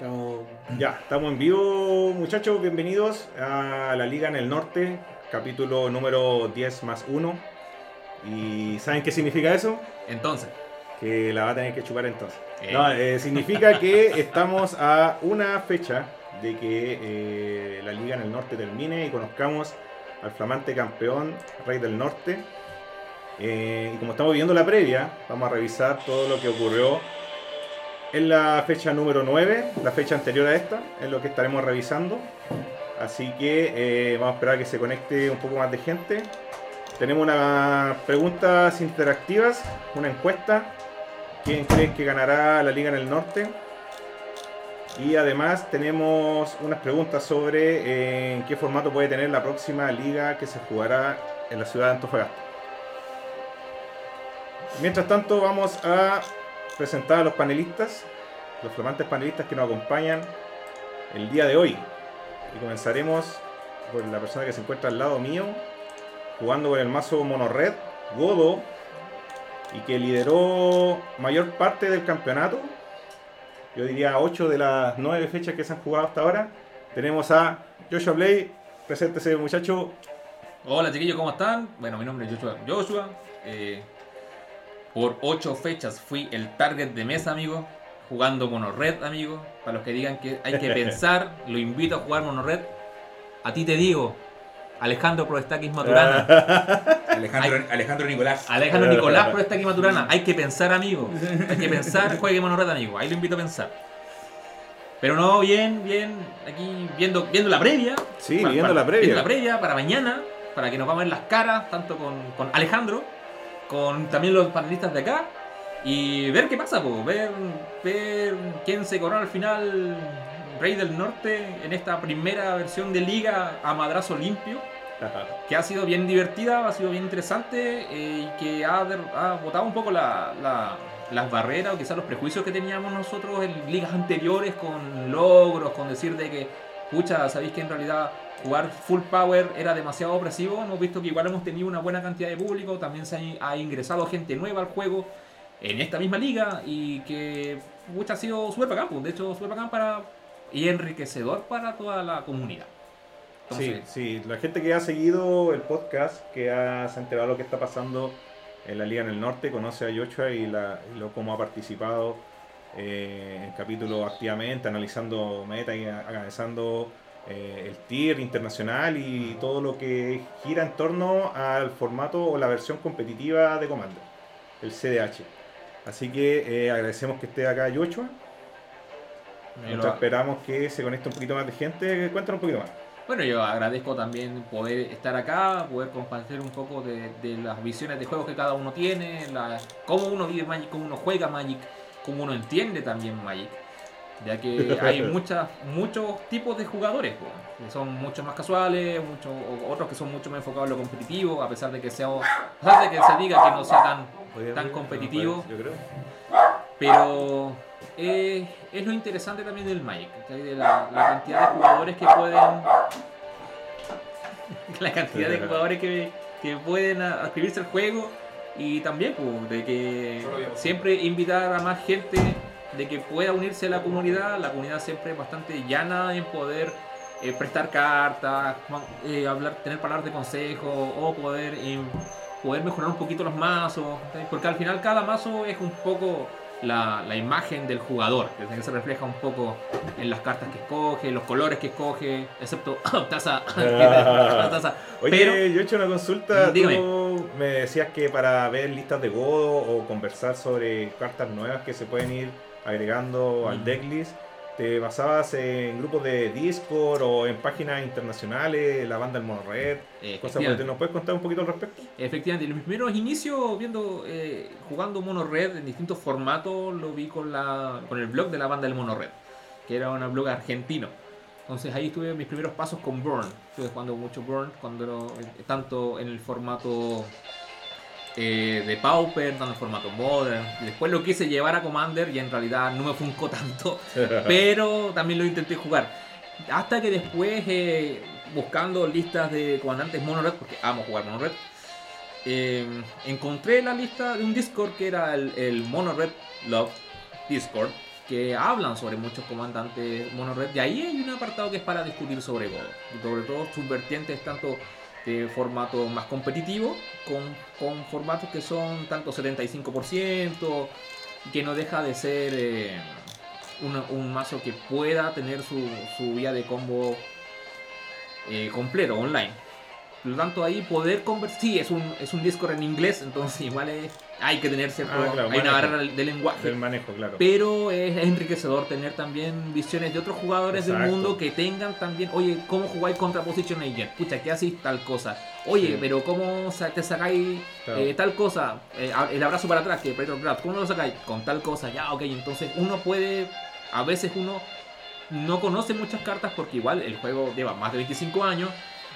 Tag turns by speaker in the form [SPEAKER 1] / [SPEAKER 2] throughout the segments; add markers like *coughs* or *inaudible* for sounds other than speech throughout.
[SPEAKER 1] Estamos... Ya, estamos en vivo, muchachos. Bienvenidos a la Liga en el Norte, capítulo número 10 más 1. ¿Y saben qué significa eso?
[SPEAKER 2] Entonces.
[SPEAKER 1] Que la va a tener que chupar entonces.
[SPEAKER 2] Eh.
[SPEAKER 1] No, eh, significa *laughs* que estamos a una fecha de que eh, la Liga en el Norte termine y conozcamos al flamante campeón, Rey del Norte. Eh, y como estamos viendo la previa, vamos a revisar todo lo que ocurrió en la fecha número 9, la fecha anterior a esta, es lo que estaremos revisando. Así que eh, vamos a esperar a que se conecte un poco más de gente. Tenemos unas preguntas interactivas, una encuesta. ¿Quién cree que ganará la Liga en el Norte? Y además tenemos unas preguntas sobre eh, en qué formato puede tener la próxima liga que se jugará en la ciudad de Antofagasta. Mientras tanto vamos a presentar a los panelistas, los flamantes panelistas que nos acompañan el día de hoy. Y comenzaremos por la persona que se encuentra al lado mío, jugando con el mazo Mono Red, Godo, y que lideró mayor parte del campeonato. Yo diría 8 de las 9 fechas que se han jugado hasta ahora. Tenemos a Joshua Blay. Preséntese, muchacho.
[SPEAKER 2] Hola chiquillos, ¿cómo están? Bueno, mi nombre es Joshua. Joshua. eh, por 8 fechas fui el target de mesa, amigo. Jugando Mono Red, amigo. Para los que digan que hay que *laughs* pensar, lo invito a jugar Mono Red. A ti te digo, Alejandro Proestakis Maturana. *laughs*
[SPEAKER 3] Alejandro, Alejandro Nicolás.
[SPEAKER 2] Alejandro *laughs* Nicolás Proestakis Maturana. Hay que pensar, amigo. Hay que pensar, juegue Mono Red, amigo. Ahí lo invito a pensar. Pero no, bien, bien. Aquí viendo, viendo la previa.
[SPEAKER 1] Sí,
[SPEAKER 2] Para-
[SPEAKER 1] viendo
[SPEAKER 2] para-
[SPEAKER 1] la previa.
[SPEAKER 2] viendo la previa para mañana, para que nos vamos a ver las caras, tanto con, con Alejandro, con también los panelistas de acá, y ver qué pasa, po, ver, ver quién se corona al final Rey del Norte en esta primera versión de Liga a Madrazo Limpio, que ha sido bien divertida, ha sido bien interesante eh, y que ha, ha botado un poco la- la- las barreras o quizás los prejuicios que teníamos nosotros en ligas anteriores con logros, con decir de que, pucha, sabéis que en realidad jugar full power era demasiado opresivo. Hemos visto que igual hemos tenido una buena cantidad de público, también se ha, ingresado gente nueva al juego en esta misma liga y que, pucha, ha sido súper bacán, pues, de hecho, súper bacán para y enriquecedor para toda la comunidad.
[SPEAKER 1] Sí,
[SPEAKER 2] Entonces,
[SPEAKER 1] sí, la gente que ha seguido el podcast, que ha, se ha enterado de lo que está pasando en la Liga en el Norte, conoce a Joshua y, la, y lo, cómo ha participado eh, en capítulos activamente, analizando meta y analizando eh, el tier internacional y todo lo que gira en torno al formato o la versión competitiva de Commander, el CDH. Así que eh, agradecemos que esté acá Nosotros
[SPEAKER 2] lo-
[SPEAKER 1] esperamos que se conecte un poquito más de gente. Cuéntanos un poquito más.
[SPEAKER 2] Bueno, yo agradezco también poder estar acá, poder compartir un poco de, de las visiones de juegos que cada uno tiene, la, cómo uno vive Magic, cómo uno juega Magic, cómo uno entiende también Magic. Ya que *laughs* hay muchas, muchos tipos de jugadores, que son mucho más casuales, muchos, otros que son mucho más enfocados en lo competitivo, a pesar de que sea, a pesar de que se diga que no sea tan, tan competitivo.
[SPEAKER 1] Yo creo.
[SPEAKER 2] Pero eh, es lo interesante también del Magic, de la, la cantidad de jugadores que pueden. *laughs* la cantidad de jugadores que, que pueden adscribirse al juego y también pues, de que siempre invitar a más gente de que pueda unirse a la comunidad. La comunidad siempre es bastante llana en poder eh, prestar cartas, eh, hablar, tener palabras de consejo o poder, em, poder mejorar un poquito los mazos. Porque al final cada mazo es un poco la, la imagen del jugador, que se refleja un poco en las cartas que escoge, los colores que escoge, excepto *coughs* *laughs* taza. taza.
[SPEAKER 1] Oye,
[SPEAKER 2] Pero-
[SPEAKER 1] yo he hecho una consulta.
[SPEAKER 2] Dígame.
[SPEAKER 1] Tú me decías que para ver listas de godo o conversar sobre cartas nuevas que se pueden ir agregando al
[SPEAKER 2] Mm.
[SPEAKER 1] decklist, te basabas en grupos de Discord o en páginas internacionales, la banda del Mono Red,
[SPEAKER 2] Eh,
[SPEAKER 1] cosas por el. ¿Nos puedes contar un poquito al respecto?
[SPEAKER 2] Efectivamente, mis primeros inicios viendo, eh, jugando Mono Red en distintos formatos, lo vi con, la, con el blog de la banda del Mono Red, que era un blog argentino. Entonces ahí tuve mis primeros pasos con Burn. Estuve jugando mucho Burn, cuando eh, tanto en el formato eh, de Pauper, tanto en el formato Modern. Después lo quise llevar a Commander y en realidad no me funcó tanto *laughs* pero también lo intenté jugar. Hasta que después, eh, buscando listas de comandantes Mono Red, porque amo jugar Mono Red, eh, encontré la lista de un Discord que era el, el Mono Red Love Discord, que hablan sobre muchos comandantes monored. De ahí hay un apartado que es para discutir sobre Godo. Sobre todo sus vertientes tanto de formato más competitivo con, con formatos que son tanto 75% que no deja de ser eh, un, un mazo que pueda tener su, su vía de combo eh, completo online. Por lo tanto, ahí poder conversar. Sí, es un, es un Discord en inglés, entonces *laughs* igual es- hay que tener cierto.
[SPEAKER 1] Ah, claro,
[SPEAKER 2] hay una
[SPEAKER 1] manejo.
[SPEAKER 2] barrera de lenguaje.
[SPEAKER 1] Del manejo, claro.
[SPEAKER 2] Pero es, es enriquecedor tener también visiones de otros jugadores del mundo que tengan también, oye, ¿cómo jugáis contra Position Agent? Pucha, ¿qué hacéis tal cosa? Oye,
[SPEAKER 1] Sí.
[SPEAKER 2] pero ¿cómo te sacáis
[SPEAKER 1] Claro.
[SPEAKER 2] eh, tal cosa? Eh, el abrazo para atrás, que Predator Grab, ¿cómo lo sacáis? Con tal cosa, ya, ok, entonces uno puede, a veces uno no conoce muchas cartas porque igual el juego lleva más de 25 años,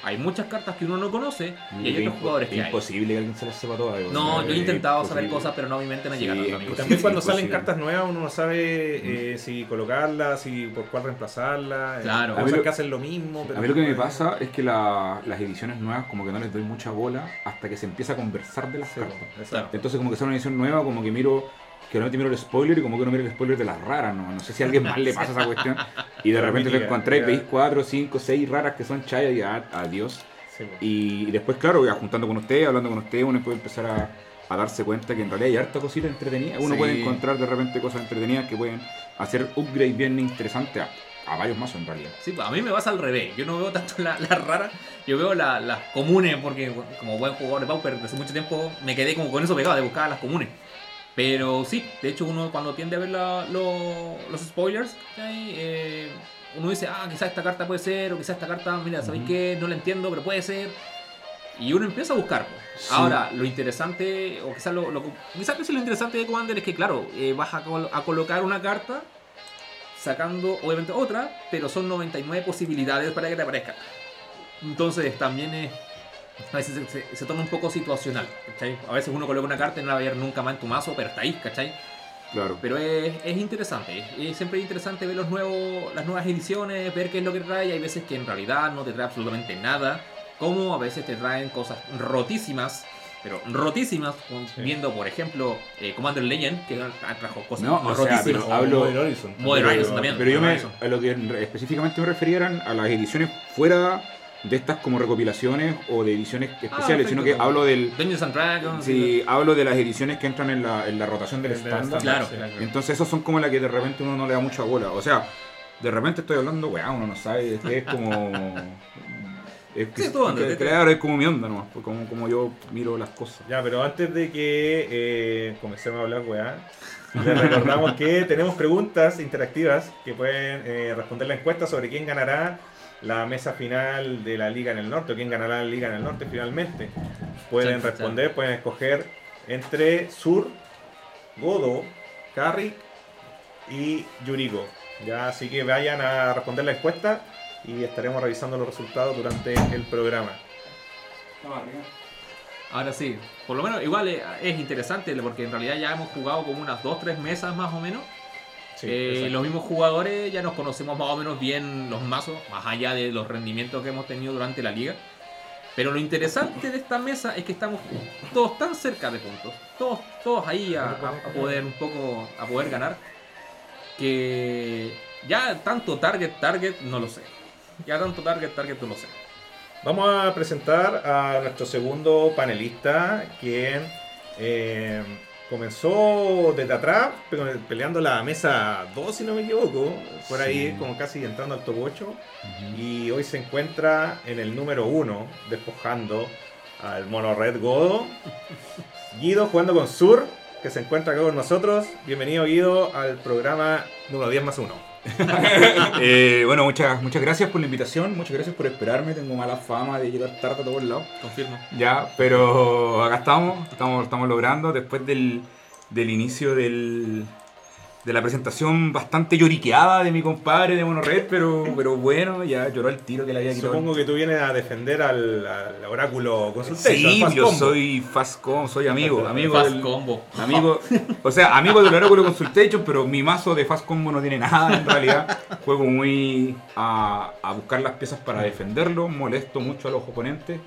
[SPEAKER 2] hay muchas cartas que uno no conoce y hay otros jugadores que hay.
[SPEAKER 3] imposible que alguien se las sepa todas.
[SPEAKER 2] No, yo he
[SPEAKER 3] Es
[SPEAKER 2] intentado saber cosas, pero no, mi mente no
[SPEAKER 3] Sí,
[SPEAKER 2] llega tanto,
[SPEAKER 3] es.
[SPEAKER 1] Y también cuando salen cartas nuevas uno no sabe eh, si colocarlas, si por cuál reemplazarla. eh,
[SPEAKER 2] Claro.
[SPEAKER 3] A mí
[SPEAKER 1] Cosas
[SPEAKER 3] lo-
[SPEAKER 1] que hacen lo mismo. pero
[SPEAKER 3] A mí lo que me pasa es que la- las ediciones nuevas como que no les doy mucha bola hasta que se empieza a conversar de las
[SPEAKER 1] Sí,
[SPEAKER 3] cartas.
[SPEAKER 1] exacto.
[SPEAKER 3] Entonces como que sale una edición nueva, como que miro, que realmente miro el spoiler y como que no miro el spoiler de las raras, ¿no? No sé si a alguien más le pasa esa cuestión. Y de
[SPEAKER 1] La
[SPEAKER 3] repente te encontré, veis cuatro, cinco, seis raras que son chayas y adiós.
[SPEAKER 1] Sí, pues.
[SPEAKER 3] Y después, claro, ya juntando con ustedes, hablando con ustedes, uno puede empezar a, a darse cuenta que en realidad hay harta cosita entretenida. Uno
[SPEAKER 2] Sí.
[SPEAKER 3] puede encontrar de repente cosas entretenidas que pueden hacer upgrade bien interesante a, a varios mazos en realidad.
[SPEAKER 2] Sí, pues a mí me pasa al revés. Yo no veo tanto las la raras, yo veo la- las comunes, porque bueno, como buen jugador de Pauper, hace mucho tiempo me quedé como con eso pegado de buscar las comunes. Pero sí, de hecho uno cuando tiende a ver la- lo- los spoilers. Eh, uno dice, ah, quizás esta carta puede ser, o quizás esta carta, mira, ¿sabéis
[SPEAKER 3] Ujú.
[SPEAKER 2] qué? No la entiendo, pero puede ser. Y uno empieza a buscar.
[SPEAKER 3] Sí.
[SPEAKER 2] Ahora, lo interesante, o quizás lo, lo- quizás lo interesante de Commander es que, claro, eh, vas a, col- a colocar una carta sacando obviamente otra, pero son 99 posibilidades para que te aparezca. Entonces también es, a veces se, se- se torna un poco situacional. ¿cachai? A veces uno coloca una carta y no la va a ver nunca más en tu mazo, pero está ahí, ¿cachai?
[SPEAKER 3] Claro.
[SPEAKER 2] Pero es, es interesante, es, es siempre interesante ver los nuevos, las nuevas ediciones, ver qué es lo que trae. Hay veces que en realidad no te trae absolutamente nada, como a veces te traen cosas rotísimas, pero rotísimas, con-
[SPEAKER 1] Sí.
[SPEAKER 2] viendo por ejemplo eh, Commander Legend, que trajo cosas
[SPEAKER 3] No, o sea,
[SPEAKER 2] rotísimas.
[SPEAKER 3] pero hablo-
[SPEAKER 1] Modern Horizon.
[SPEAKER 2] Modern Horizon también.
[SPEAKER 3] Pero yo me, a lo que específicamente me refería eran a las ediciones fuera de estas como recopilaciones o de ediciones especiales,
[SPEAKER 2] perfecto.
[SPEAKER 3] sino que hablo del...
[SPEAKER 2] Dungeons and Dragons.
[SPEAKER 3] Sí, hablo de las ediciones que entran en la, en la rotación del estándar.
[SPEAKER 2] Claro.
[SPEAKER 1] sí.
[SPEAKER 3] Entonces esos son como las que de repente uno no le da mucha bola. O sea, de repente estoy hablando, weá, uno no sabe, es que es como... *laughs* Es que,
[SPEAKER 2] Sí, tú anda,
[SPEAKER 3] que- claro, es como mi onda nomás, pues, como, como yo miro las cosas.
[SPEAKER 1] Ya, pero antes de que eh, comencemos a hablar, weá, les recordamos que tenemos preguntas interactivas que pueden eh, responder la encuesta sobre quién ganará la mesa final de la Liga en el Norte o quién ganará la Liga en el Norte finalmente. Pueden responder, pueden escoger entre Sur, Godo, Carrick y Yuriko. Ya, así que vayan a responder la encuesta y estaremos revisando los resultados durante el programa.
[SPEAKER 2] Ahora sí, por lo menos igual es, es interesante porque en realidad ya hemos jugado como unas 2-3 mesas más o menos.
[SPEAKER 1] Sí,
[SPEAKER 2] Eh, los mismos jugadores ya nos conocemos más o menos bien los mazos, más allá de los rendimientos que hemos tenido durante la liga. Pero lo interesante de esta mesa es que estamos todos tan cerca de puntos, todos, todos ahí a, a- a poder un poco a poder ganar, que ya tanto target, target no lo sé. Ya tanto target, target no lo sé.
[SPEAKER 1] Vamos a presentar a nuestro segundo panelista, quien eh, comenzó desde atrás, pe- peleando la mesa 2, si no me equivoco, por ahí como casi entrando al top 8, y hoy se encuentra en el número 1, despojando al mono Red Godo. *laughs* Guido jugando con Sur, que se encuentra acá con nosotros. Bienvenido Guido al programa número 10 más 1. *laughs*
[SPEAKER 3] Eh, bueno, muchas, muchas gracias por la invitación, muchas gracias por esperarme. Tengo mala fama de llegar tarde a todos lados.
[SPEAKER 2] Confirmo.
[SPEAKER 3] Ya, pero acá estamos, estamos, estamos logrando después del, del inicio del, de la presentación bastante lloriqueada de mi compadre de Monored, pero, pero bueno, ya lloró el tiro que le había quitado.
[SPEAKER 1] Supongo que tú vienes a defender al, al oráculo consultation.
[SPEAKER 3] Sí,
[SPEAKER 1] al
[SPEAKER 3] yo
[SPEAKER 1] Combo.
[SPEAKER 3] soy Fastcom, soy amigo, *laughs* amigo
[SPEAKER 2] Fast
[SPEAKER 3] del,
[SPEAKER 2] combo.
[SPEAKER 3] Amigo, o sea, amigo del Oráculo Consultation, pero mi mazo de Fast Combo no tiene nada en realidad. Juego muy a, a buscar las piezas para defenderlo, molesto mucho a los oponentes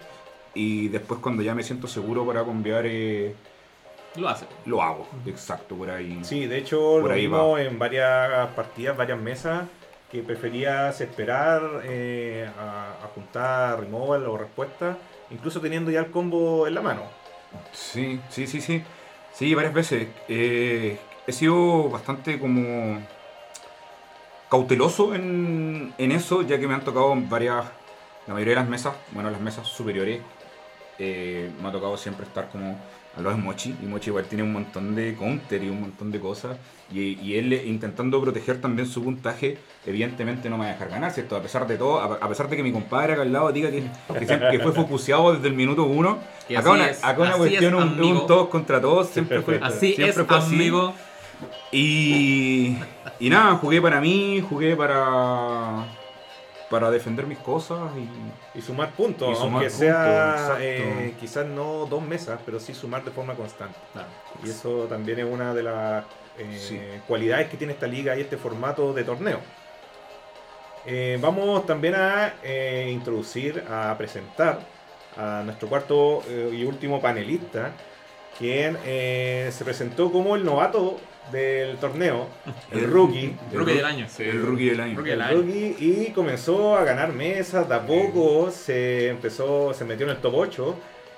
[SPEAKER 3] y después cuando ya me siento seguro para cambiar, eh,
[SPEAKER 2] Lo hace.
[SPEAKER 3] lo hago. Exacto, por ahí.
[SPEAKER 1] Sí, de hecho
[SPEAKER 3] Por
[SPEAKER 1] lo
[SPEAKER 3] ahí
[SPEAKER 1] vimos en varias partidas, varias mesas, que preferías esperar eh, a, a juntar removal o respuesta, incluso teniendo ya el combo en la mano.
[SPEAKER 3] Sí, sí, sí, sí. Sí, varias veces. Eh, he sido bastante como cauteloso en, en eso, ya que me han tocado varias, la mayoría de las mesas, bueno, las mesas superiores, eh, me ha tocado siempre estar como lado de Mochi, y Mochi igual tiene un montón de counter y un montón de cosas, y, y él intentando proteger también su puntaje, evidentemente no me va a dejar ganar, ¿cierto? A pesar de todo, a, a pesar de que mi compadre acá al lado diga que, que, siempre- que fue focuseado desde el minuto uno,
[SPEAKER 2] Y
[SPEAKER 3] acá una,
[SPEAKER 2] es,
[SPEAKER 3] acá una cuestión,
[SPEAKER 2] es,
[SPEAKER 3] un, un todos contra todos, siempre fue,
[SPEAKER 2] Así
[SPEAKER 3] siempre
[SPEAKER 2] es,
[SPEAKER 3] fue así.
[SPEAKER 2] amigo.
[SPEAKER 3] Y, y nada, jugué para mí, jugué para para defender mis cosas y
[SPEAKER 1] Y sumar puntos,
[SPEAKER 3] Y sumar
[SPEAKER 1] aunque
[SPEAKER 3] puntos,
[SPEAKER 1] sea eh, quizás no dos mesas, pero sí sumar de forma constante.
[SPEAKER 2] Claro.
[SPEAKER 1] Y eso también es una de las eh,
[SPEAKER 3] Sí.
[SPEAKER 1] cualidades que tiene esta liga y este formato de torneo. Eh, vamos también a introducir, a presentar a nuestro cuarto y último panelista, quien eh, se presentó como el novato del torneo, el rookie.
[SPEAKER 3] el
[SPEAKER 2] Rookie
[SPEAKER 3] ru-
[SPEAKER 2] del año.
[SPEAKER 3] el rookie del año.
[SPEAKER 2] Rookie
[SPEAKER 1] El
[SPEAKER 2] del año.
[SPEAKER 1] rookie y comenzó a ganar mesas de a poco, se empezó, se metió en el top 8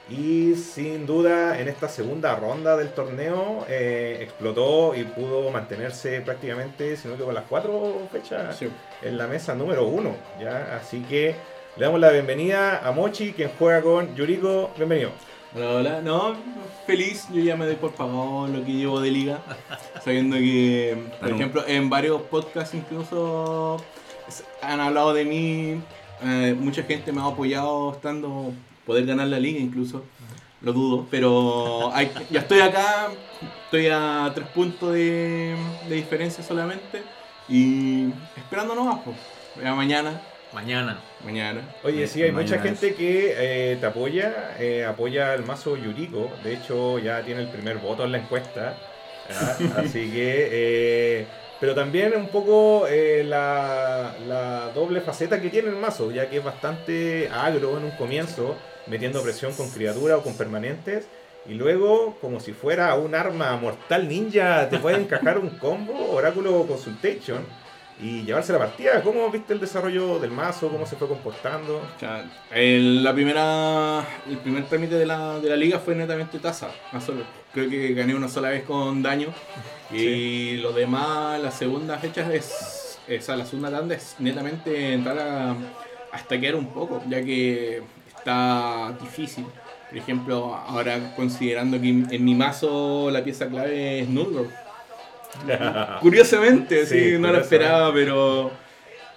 [SPEAKER 1] y sin duda en esta segunda ronda del torneo eh, explotó y pudo mantenerse prácticamente, si no que con las cuatro fechas
[SPEAKER 4] Sí.
[SPEAKER 1] en la mesa número 1. ¿ya? Así que le damos la bienvenida a Mochi, quien juega con Yuriko. Bienvenido.
[SPEAKER 4] Hola, hola. No, feliz. Yo ya me doy por pagado lo que llevo de liga. Sabiendo que, por ejemplo, en varios podcasts incluso han hablado de mí. eh, mucha gente me ha apoyado estando poder ganar la liga incluso. Lo dudo, pero hay- ya estoy acá. Estoy a tres puntos de, de diferencia solamente. Y esperando nomás, pues. Ya mañana.
[SPEAKER 2] Mañana.
[SPEAKER 4] Mañana.
[SPEAKER 1] Oye, sí, hay mucha gente que eh, te apoya, eh, apoya el mazo Yuriko. De hecho, ya tiene el primer voto en la encuesta. ¿ya? *laughs* Así que, eh, pero también un poco eh, la, la doble faceta que tiene el mazo, ya que es bastante agro en un comienzo, metiendo presión con criaturas o con permanentes. Y luego, como si fuera un arma mortal ninja, te puede encajar un combo, Oráculo Consultation, y llevarse la partida. ¿Cómo viste el desarrollo del mazo? ¿Cómo se fue comportando?
[SPEAKER 4] O sea, el, la primera, el primer trámite de la, de la liga fue netamente tasa. Creo que gané una sola vez con daño. *laughs* Y lo demás, la segunda fecha es. O sea, la segunda tanda es netamente entrar a, a stackear un poco, ya que está difícil. Por ejemplo, ahora considerando que en mi mazo la pieza clave es Nulgor. *laughs* Curiosamente, sí,
[SPEAKER 1] Sí,
[SPEAKER 4] no lo esperaba, pero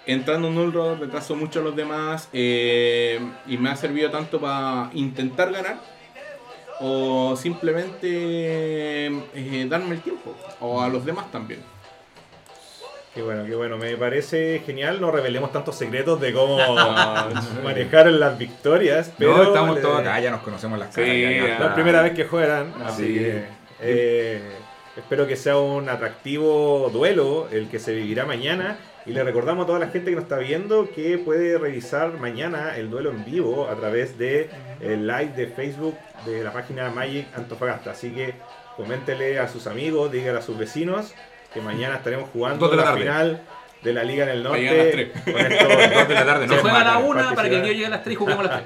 [SPEAKER 4] entrando en Nullroad retraso mucho a los demás eh, y me ha servido tanto para intentar ganar o simplemente eh, darme el tiempo, o a los demás también.
[SPEAKER 1] Qué bueno, qué bueno. Me parece genial. No revelemos tantos secretos de cómo *laughs* *laughs* manejar las victorias. Pero
[SPEAKER 3] no, estamos
[SPEAKER 1] le-
[SPEAKER 3] todos acá, ya nos conocemos las caras.
[SPEAKER 4] Sí,
[SPEAKER 3] ya, ya
[SPEAKER 1] la primera vez que juegan. Así
[SPEAKER 3] Sí.
[SPEAKER 1] que eh, espero que sea un atractivo duelo el que se vivirá mañana. Y le recordamos a toda la gente que nos está viendo que puede revisar mañana el duelo en vivo a través de el live de Facebook de la página Magic Antofagasta. Así que coméntele a sus amigos, dígale a sus vecinos que mañana estaremos jugando
[SPEAKER 3] Dos de la
[SPEAKER 1] la
[SPEAKER 3] tarde.
[SPEAKER 1] final de la Liga en el
[SPEAKER 4] a las
[SPEAKER 1] Norte. con *laughs*
[SPEAKER 3] Dos de la tarde,
[SPEAKER 2] Se
[SPEAKER 3] no
[SPEAKER 2] juega a la
[SPEAKER 3] matan.
[SPEAKER 2] una para que tío llegue a las 3 y juguemos a las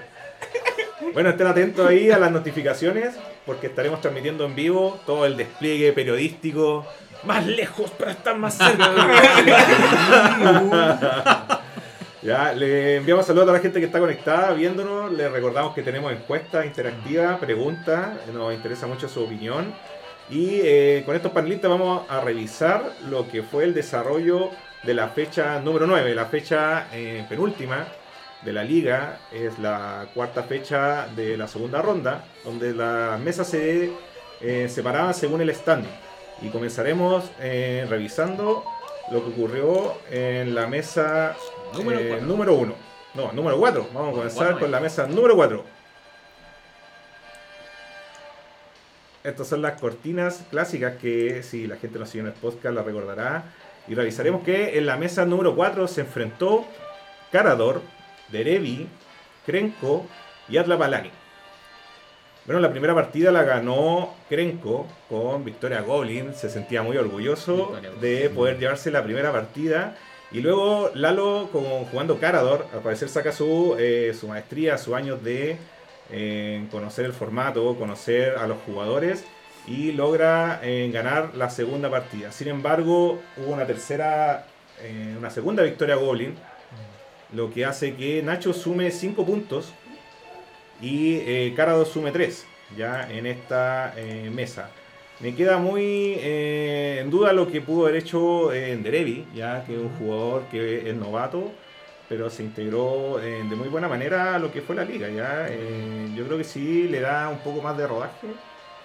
[SPEAKER 2] 3.
[SPEAKER 1] Bueno, estén atentos ahí a las notificaciones porque estaremos transmitiendo en vivo todo el despliegue periodístico. Más lejos, pero están más cerca. *laughs* ya, le enviamos saludos a la gente que está conectada viéndonos. Les recordamos que tenemos encuesta interactiva, preguntas. Nos interesa mucho su opinión. Y eh, con estos panelistas vamos a revisar lo que fue el desarrollo de la fecha número 9, la fecha eh, penúltima de la liga. Es la cuarta fecha de la segunda ronda, donde las mesas se eh, separaban según el standing. Y comenzaremos eh, revisando lo que ocurrió en la mesa
[SPEAKER 2] Número
[SPEAKER 1] eh,
[SPEAKER 2] cuatro.
[SPEAKER 1] número 1. No, número 4. Vamos a comenzar
[SPEAKER 2] Cuatro,
[SPEAKER 1] con
[SPEAKER 2] eh.
[SPEAKER 1] la mesa número 4. Estas son las cortinas clásicas que si la gente nos sigue en el podcast la recordará. Y revisaremos que en la mesa número 4 se enfrentó Carador, Derevi, Krenko y Atlapalani. Bueno, la primera partida la ganó Krenko con Victoria Goblin. Se sentía muy orgulloso de poder llevarse la primera partida. Y luego Lalo, como jugando Carador, al parecer saca su, eh, su maestría, sus años de eh, conocer el formato, conocer a los jugadores y logra eh, ganar la segunda partida. Sin embargo, hubo una tercera, eh, una segunda victoria Goblin, lo que hace que Nacho sume 5 puntos y eh, Carado sume 3 ya en esta eh, mesa. Me queda muy eh, en duda lo que pudo haber hecho en Derevi, ya que es un jugador que es novato, pero se integró eh, de muy buena manera a lo que fue la liga. Ya Eh, yo creo que si le da un poco más de rodaje,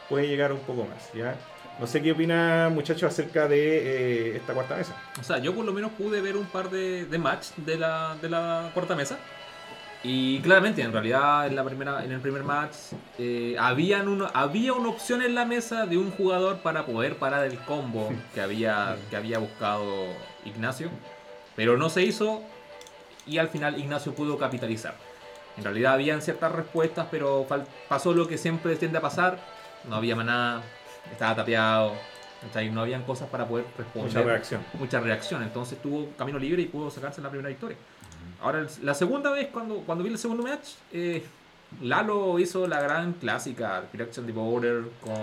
[SPEAKER 1] puede llegar un poco más. Ya no sé qué opina muchachos acerca de eh, esta cuarta mesa.
[SPEAKER 2] O sea, yo por lo menos pude ver un par de, de match de la, de la cuarta mesa. Y claramente, en realidad, en, la primera, en el primer match, eh, habían uno, había una opción en la mesa de un jugador para poder parar el combo que había, que había buscado Ignacio. Pero no se hizo y al final Ignacio pudo capitalizar. En realidad habían ciertas respuestas, pero pasó lo que siempre tiende a pasar. No había maná, estaba tapeado, ¿cachai? no habían cosas para poder responder
[SPEAKER 1] Mucha reacción.
[SPEAKER 2] mucha reacción. Entonces tuvo camino libre y pudo sacarse la primera victoria. Ahora, el- la segunda vez, cuando, cuando vi el segundo match, eh, Lalo hizo la gran clásica, Direction the Border con...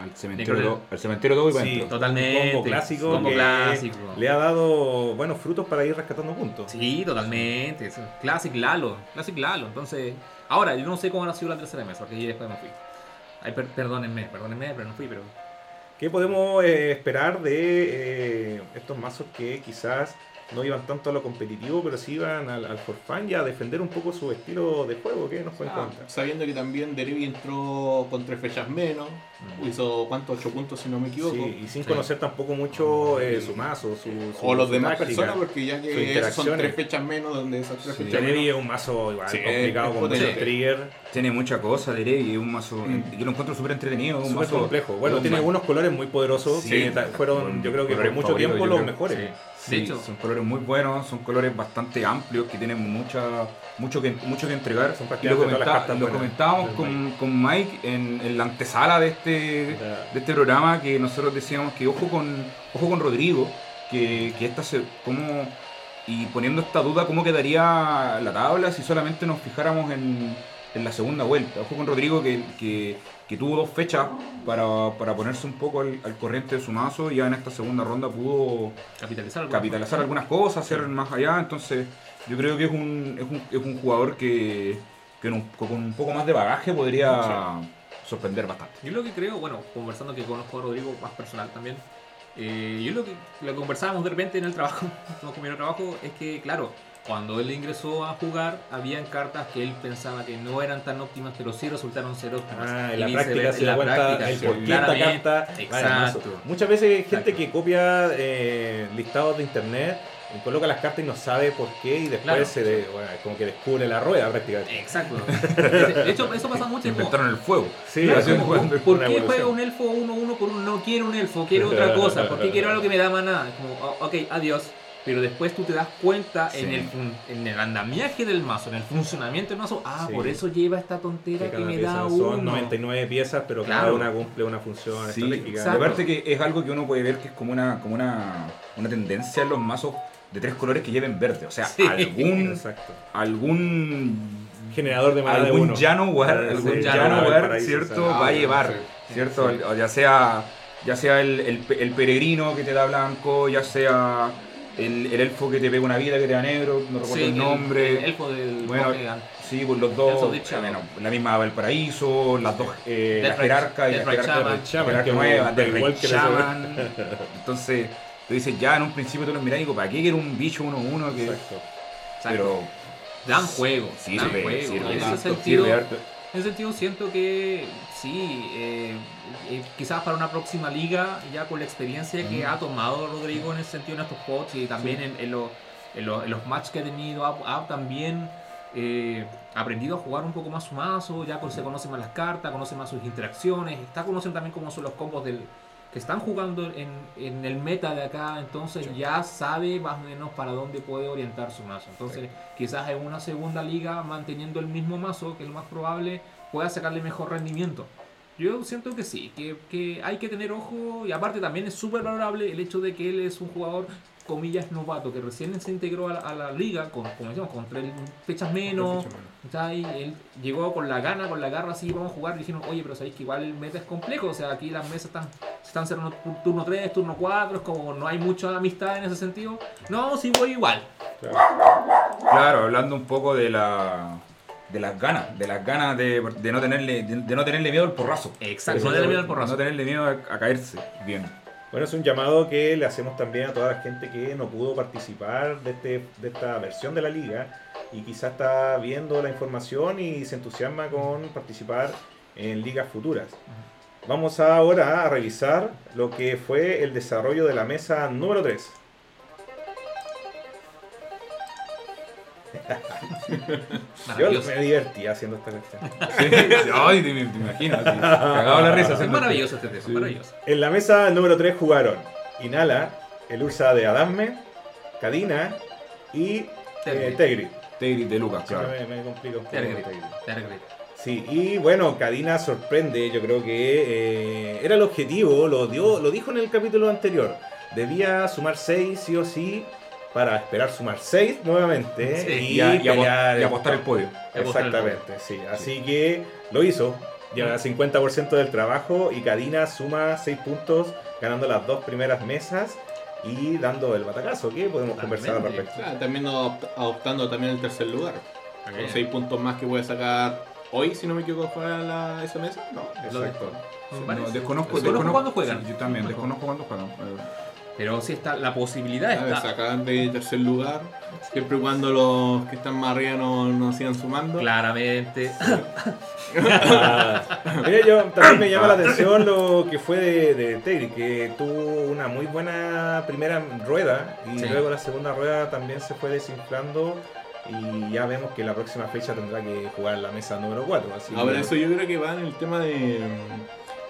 [SPEAKER 3] Al cementerio, al cementerio todo y para
[SPEAKER 1] Sí.
[SPEAKER 2] Totalmente.
[SPEAKER 1] Un combo clásico
[SPEAKER 2] Combo clásico.
[SPEAKER 1] le ha dado buenos frutos para ir rescatando puntos.
[SPEAKER 2] Sí, totalmente. Classic Lalo. Classic Lalo. Entonces, ahora, yo no sé cómo ha sido la tercera mesa, porque yo después me fui. Ay, per- perdónenme, perdónenme, pero no fui, pero...
[SPEAKER 1] ¿Qué podemos eh, esperar de eh, estos mazos que quizás no iban tanto a lo competitivo, pero sí iban al, al for fun y a defender un poco su estilo de juego? ¿Qué nos pueden
[SPEAKER 4] Ah,
[SPEAKER 1] contar?
[SPEAKER 4] sabiendo que también Derevi entró con tres fechas menos,
[SPEAKER 2] Mm.
[SPEAKER 4] hizo cuántos, 8 puntos si no me equivoco.
[SPEAKER 1] Sí, y sin
[SPEAKER 2] Sí.
[SPEAKER 1] conocer tampoco mucho eh, su mazo, su, su-
[SPEAKER 4] o los
[SPEAKER 1] su
[SPEAKER 4] demás personas, porque ya que son tres fechas menos, donde esas tres
[SPEAKER 1] Sí,
[SPEAKER 4] fechas menos.
[SPEAKER 1] es un mazo igual
[SPEAKER 4] Sí,
[SPEAKER 1] complicado
[SPEAKER 4] es
[SPEAKER 1] con muchos triggers,
[SPEAKER 3] Tiene mucha cosa, Derevi, es un mazo.
[SPEAKER 4] Mm.
[SPEAKER 3] Yo lo encuentro súper entretenido. es un
[SPEAKER 1] súper
[SPEAKER 3] mazo
[SPEAKER 1] complejo. Bueno, tiene unos colores muy poderosos
[SPEAKER 3] Sí.
[SPEAKER 1] que fueron, yo creo que por mucho tiempo los
[SPEAKER 3] creo.
[SPEAKER 1] mejores.
[SPEAKER 2] Sí.
[SPEAKER 3] Sí,
[SPEAKER 2] De hecho,
[SPEAKER 3] son colores muy buenos, son colores bastante amplios que tienen mucha, mucho, que, mucho que entregar.
[SPEAKER 1] Son
[SPEAKER 3] Y lo,
[SPEAKER 1] prácticamente todas las
[SPEAKER 3] comenta-
[SPEAKER 1] cartas
[SPEAKER 3] lo
[SPEAKER 1] buenas
[SPEAKER 3] comentábamos con, con Mike en, en la antesala de este, de este programa que nosotros decíamos que ojo con, ojo con Rodrigo, que, que esta se, cómo, y poniendo esta duda, cómo quedaría la tabla si solamente nos fijáramos en, en la segunda vuelta. Ojo con Rodrigo que, que, que tuvo dos fechas para, para ponerse un poco al, al corriente de su mazo y ya en esta segunda ronda pudo
[SPEAKER 2] capitalizar. alguna
[SPEAKER 3] capitalizar algunas cosas, hacer más allá. Entonces, yo creo que es un, es un, es un jugador que, que un- con un poco más de bagaje podría sorprender bastante.
[SPEAKER 2] Yo lo que creo, bueno, conversando que conozco a Rodrigo más personal también, eh, yo lo que, lo que conversábamos de repente en el trabajo, no con mi trabajo, es que, claro, cuando él ingresó a jugar, habían cartas que él pensaba que no eran tan óptimas, pero sí resultaron ser óptimas.
[SPEAKER 1] Ah, en la práctica se da
[SPEAKER 2] la
[SPEAKER 1] cuenta
[SPEAKER 2] práctica,
[SPEAKER 1] el por qué esta carta vale.
[SPEAKER 2] Exacto.
[SPEAKER 1] Muchas veces hay gente
[SPEAKER 2] Exacto.
[SPEAKER 1] que copia eh, listados de internet, y coloca las cartas y no sabe por qué y después
[SPEAKER 2] Claro.
[SPEAKER 1] se de- bueno, como que descubre la rueda prácticamente.
[SPEAKER 2] Exacto. *laughs* De hecho, eso pasa mucho. como-
[SPEAKER 3] Inventaron el fuego.
[SPEAKER 1] Sí,
[SPEAKER 2] Claro, como,
[SPEAKER 1] jugando
[SPEAKER 2] ¿Por qué
[SPEAKER 1] evolución.
[SPEAKER 2] juega un elfo 1-1 por un no quiero un elfo, quiero otra cosa? ¿Por qué quiero algo que me da maná? Es Como, oh, ok, adiós. Pero después tú te das cuenta en,
[SPEAKER 3] Sí.
[SPEAKER 2] el, fun- en el andamiaje del mazo, en el funcionamiento del mazo. Ah,
[SPEAKER 1] Sí.
[SPEAKER 2] por eso lleva esta tontera
[SPEAKER 1] Que
[SPEAKER 2] que,
[SPEAKER 1] cada
[SPEAKER 2] me da
[SPEAKER 1] son
[SPEAKER 2] uno.
[SPEAKER 1] 99 piezas, pero cada
[SPEAKER 2] Claro.
[SPEAKER 1] una cumple una función
[SPEAKER 3] Sí,
[SPEAKER 1] estratégica.
[SPEAKER 3] aparte que es algo que uno puede ver que es como una, como una, una tendencia en los mazos de tres colores que lleven verde. O sea,
[SPEAKER 2] Sí.
[SPEAKER 3] algún,
[SPEAKER 1] Exacto.
[SPEAKER 3] algún
[SPEAKER 1] Generador de mana de
[SPEAKER 3] algún
[SPEAKER 1] uno.
[SPEAKER 3] Janowar, algún
[SPEAKER 2] sí,
[SPEAKER 3] Janowar, ¿cierto?
[SPEAKER 1] sea,
[SPEAKER 3] va a
[SPEAKER 4] ah,
[SPEAKER 3] llevar,
[SPEAKER 4] sí,
[SPEAKER 3] ¿cierto? ya sea, ya sea el, el el peregrino que te da blanco, ya sea el, el elfo que te pega una vida que te da negro, no recuerdo
[SPEAKER 2] Sí,
[SPEAKER 3] el nombre.
[SPEAKER 2] El, elfo del
[SPEAKER 3] Bueno. Sí, pues los dos, bueno, la misma Valparaíso, las dos, eh, la jerarca y la jerarca, nueva,
[SPEAKER 1] del
[SPEAKER 3] del
[SPEAKER 1] ese.
[SPEAKER 3] Shaman. *laughs* Entonces, tú dices, ya en un principio tú lo miras y digo, ¿para qué quiero un bicho 1-1 que...
[SPEAKER 1] Exacto.
[SPEAKER 2] Exacto.
[SPEAKER 3] Pero
[SPEAKER 2] dan juego.
[SPEAKER 3] sirve,
[SPEAKER 2] dan juego.
[SPEAKER 3] sirve,
[SPEAKER 2] en ese sentido. En ese sentido siento que sí, eh, eh, quizás para una próxima liga, ya con la experiencia que ha tomado Rodrigo en ese sentido en estos pots y también en, en los- en los, en los matches que ha tenido, ha, ha también eh, aprendido a jugar un poco más su mazo, ya con- se conocen más las cartas, conoce más sus interacciones, está conociendo también cómo son los combos del, que están jugando en, en el meta de acá, entonces ya sabe más o menos para dónde puede orientar su mazo. Entonces, quizás en una segunda liga, manteniendo el mismo mazo, que es lo más probable, pueda sacarle mejor rendimiento. Yo siento que sí, que, que hay que tener ojo y aparte también es súper valorable el hecho de que él es un jugador comillas novato que recién se integró a la, a la liga con como decíamos con tres fechas menos ¿cachai? él llegó con la gana con la garra así vamos a jugar y dijeron oye pero sabéis que igual el meta es complejo o sea aquí las mesas están se están cerrando tur- turno 3 turno 4 es como no hay mucha amistad en ese sentido no sí voy igual.
[SPEAKER 3] Claro, hablando un poco de la de las ganas, de las ganas de, de no tenerle de, de no tenerle miedo al porrazo.
[SPEAKER 2] exacto no tenerle miedo al porrazo
[SPEAKER 3] No tenerle miedo a, a caerse. Bien.
[SPEAKER 1] Bueno, es un llamado que le hacemos también a toda la gente que no pudo participar de, este, de esta versión de la liga y quizás está viendo la información y se entusiasma con participar en ligas futuras. Vamos ahora a revisar lo que fue el desarrollo de la mesa número 3. Yo
[SPEAKER 2] maravilloso
[SPEAKER 1] me divertí haciendo esta cuestión.
[SPEAKER 3] Sí, Ay, te, te imagino. así, Cagado la risa.
[SPEAKER 2] es
[SPEAKER 3] haciendo
[SPEAKER 2] maravilloso este test,
[SPEAKER 3] Sí.
[SPEAKER 2] maravilloso
[SPEAKER 1] En la mesa número 3 jugaron Inala, el Ursa de Adame, Cadina y eh,
[SPEAKER 2] Tegri.
[SPEAKER 1] Tegri.
[SPEAKER 3] de Lucas,
[SPEAKER 1] Sí,
[SPEAKER 3] claro.
[SPEAKER 1] me, me complica un poco.
[SPEAKER 2] Tegri.
[SPEAKER 1] Sí, y bueno, Cadina sorprende, yo creo que eh, era el objetivo, lo, dio, lo dijo en el capítulo anterior. Debía sumar 6 sí o sí para esperar sumar 6 nuevamente
[SPEAKER 2] Sí.
[SPEAKER 1] y,
[SPEAKER 3] Y, a- y apo-
[SPEAKER 1] pelear
[SPEAKER 3] y
[SPEAKER 1] el-
[SPEAKER 3] apostar el podio.
[SPEAKER 1] Exactamente, sí. Así que lo hizo. Lleva 50% del trabajo y Cadina suma 6 puntos, ganando las dos primeras mesas y dando el batacazo. ¿Qué podemos conversar al respecto?
[SPEAKER 4] Claro, también adopta- adoptando también el tercer lugar. Con
[SPEAKER 2] Bien.
[SPEAKER 4] 6 puntos más que puede sacar hoy, si no me equivoco, juega la, esa mesa. No.
[SPEAKER 1] Exacto.
[SPEAKER 3] No, desconozco,
[SPEAKER 2] Desconozco
[SPEAKER 3] desconozco
[SPEAKER 2] cuándo juegan.
[SPEAKER 3] Sí, yo también, desconozco cuándo juegan.
[SPEAKER 2] Pero sí está, la posibilidad está.
[SPEAKER 4] sacar de tercer lugar, siempre y cuando los que están más arriba no, no sigan sumando.
[SPEAKER 2] Claramente. *laughs*
[SPEAKER 1] Mira, yo también me llama la atención lo que fue de, de Tegri, que tuvo una muy buena primera rueda y
[SPEAKER 2] Sí.
[SPEAKER 1] luego la segunda rueda también se fue desinflando y ya vemos que la próxima fecha tendrá que jugar en la mesa número 4. Así
[SPEAKER 4] Ahora,
[SPEAKER 1] que-
[SPEAKER 4] eso yo creo que va en el tema de,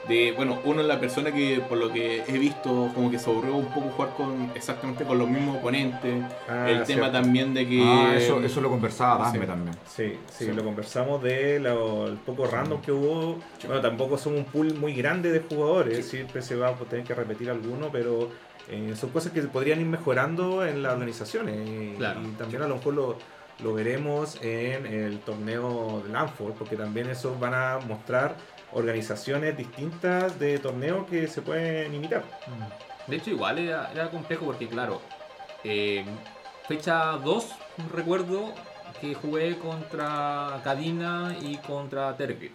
[SPEAKER 4] de, bueno, uno es la persona que por lo que he visto como que se aburrió un poco jugar con exactamente con los mismos oponentes.
[SPEAKER 1] Ah,
[SPEAKER 4] el tema
[SPEAKER 1] cierto.
[SPEAKER 4] también de que...
[SPEAKER 3] Ah, eso, eso lo conversaba
[SPEAKER 4] Sí.
[SPEAKER 3] Dasme también.
[SPEAKER 1] Sí, sí,
[SPEAKER 4] Sí.
[SPEAKER 1] lo conversamos de lo, el poco random que hubo. Bueno, tampoco son un pool muy grande de jugadores, siempre se va a tener que repetir alguno, pero eh, son cosas que podrían ir mejorando en las organizaciones. Y,
[SPEAKER 2] Claro.
[SPEAKER 1] y también a lo mejor lo, lo veremos en el torneo de Lanford, porque también esos van a mostrar organizaciones distintas de torneos que se pueden imitar.
[SPEAKER 2] De hecho, igual era, era complejo porque, claro, eh, fecha 2, recuerdo que jugué contra Cadina y contra Tergrid.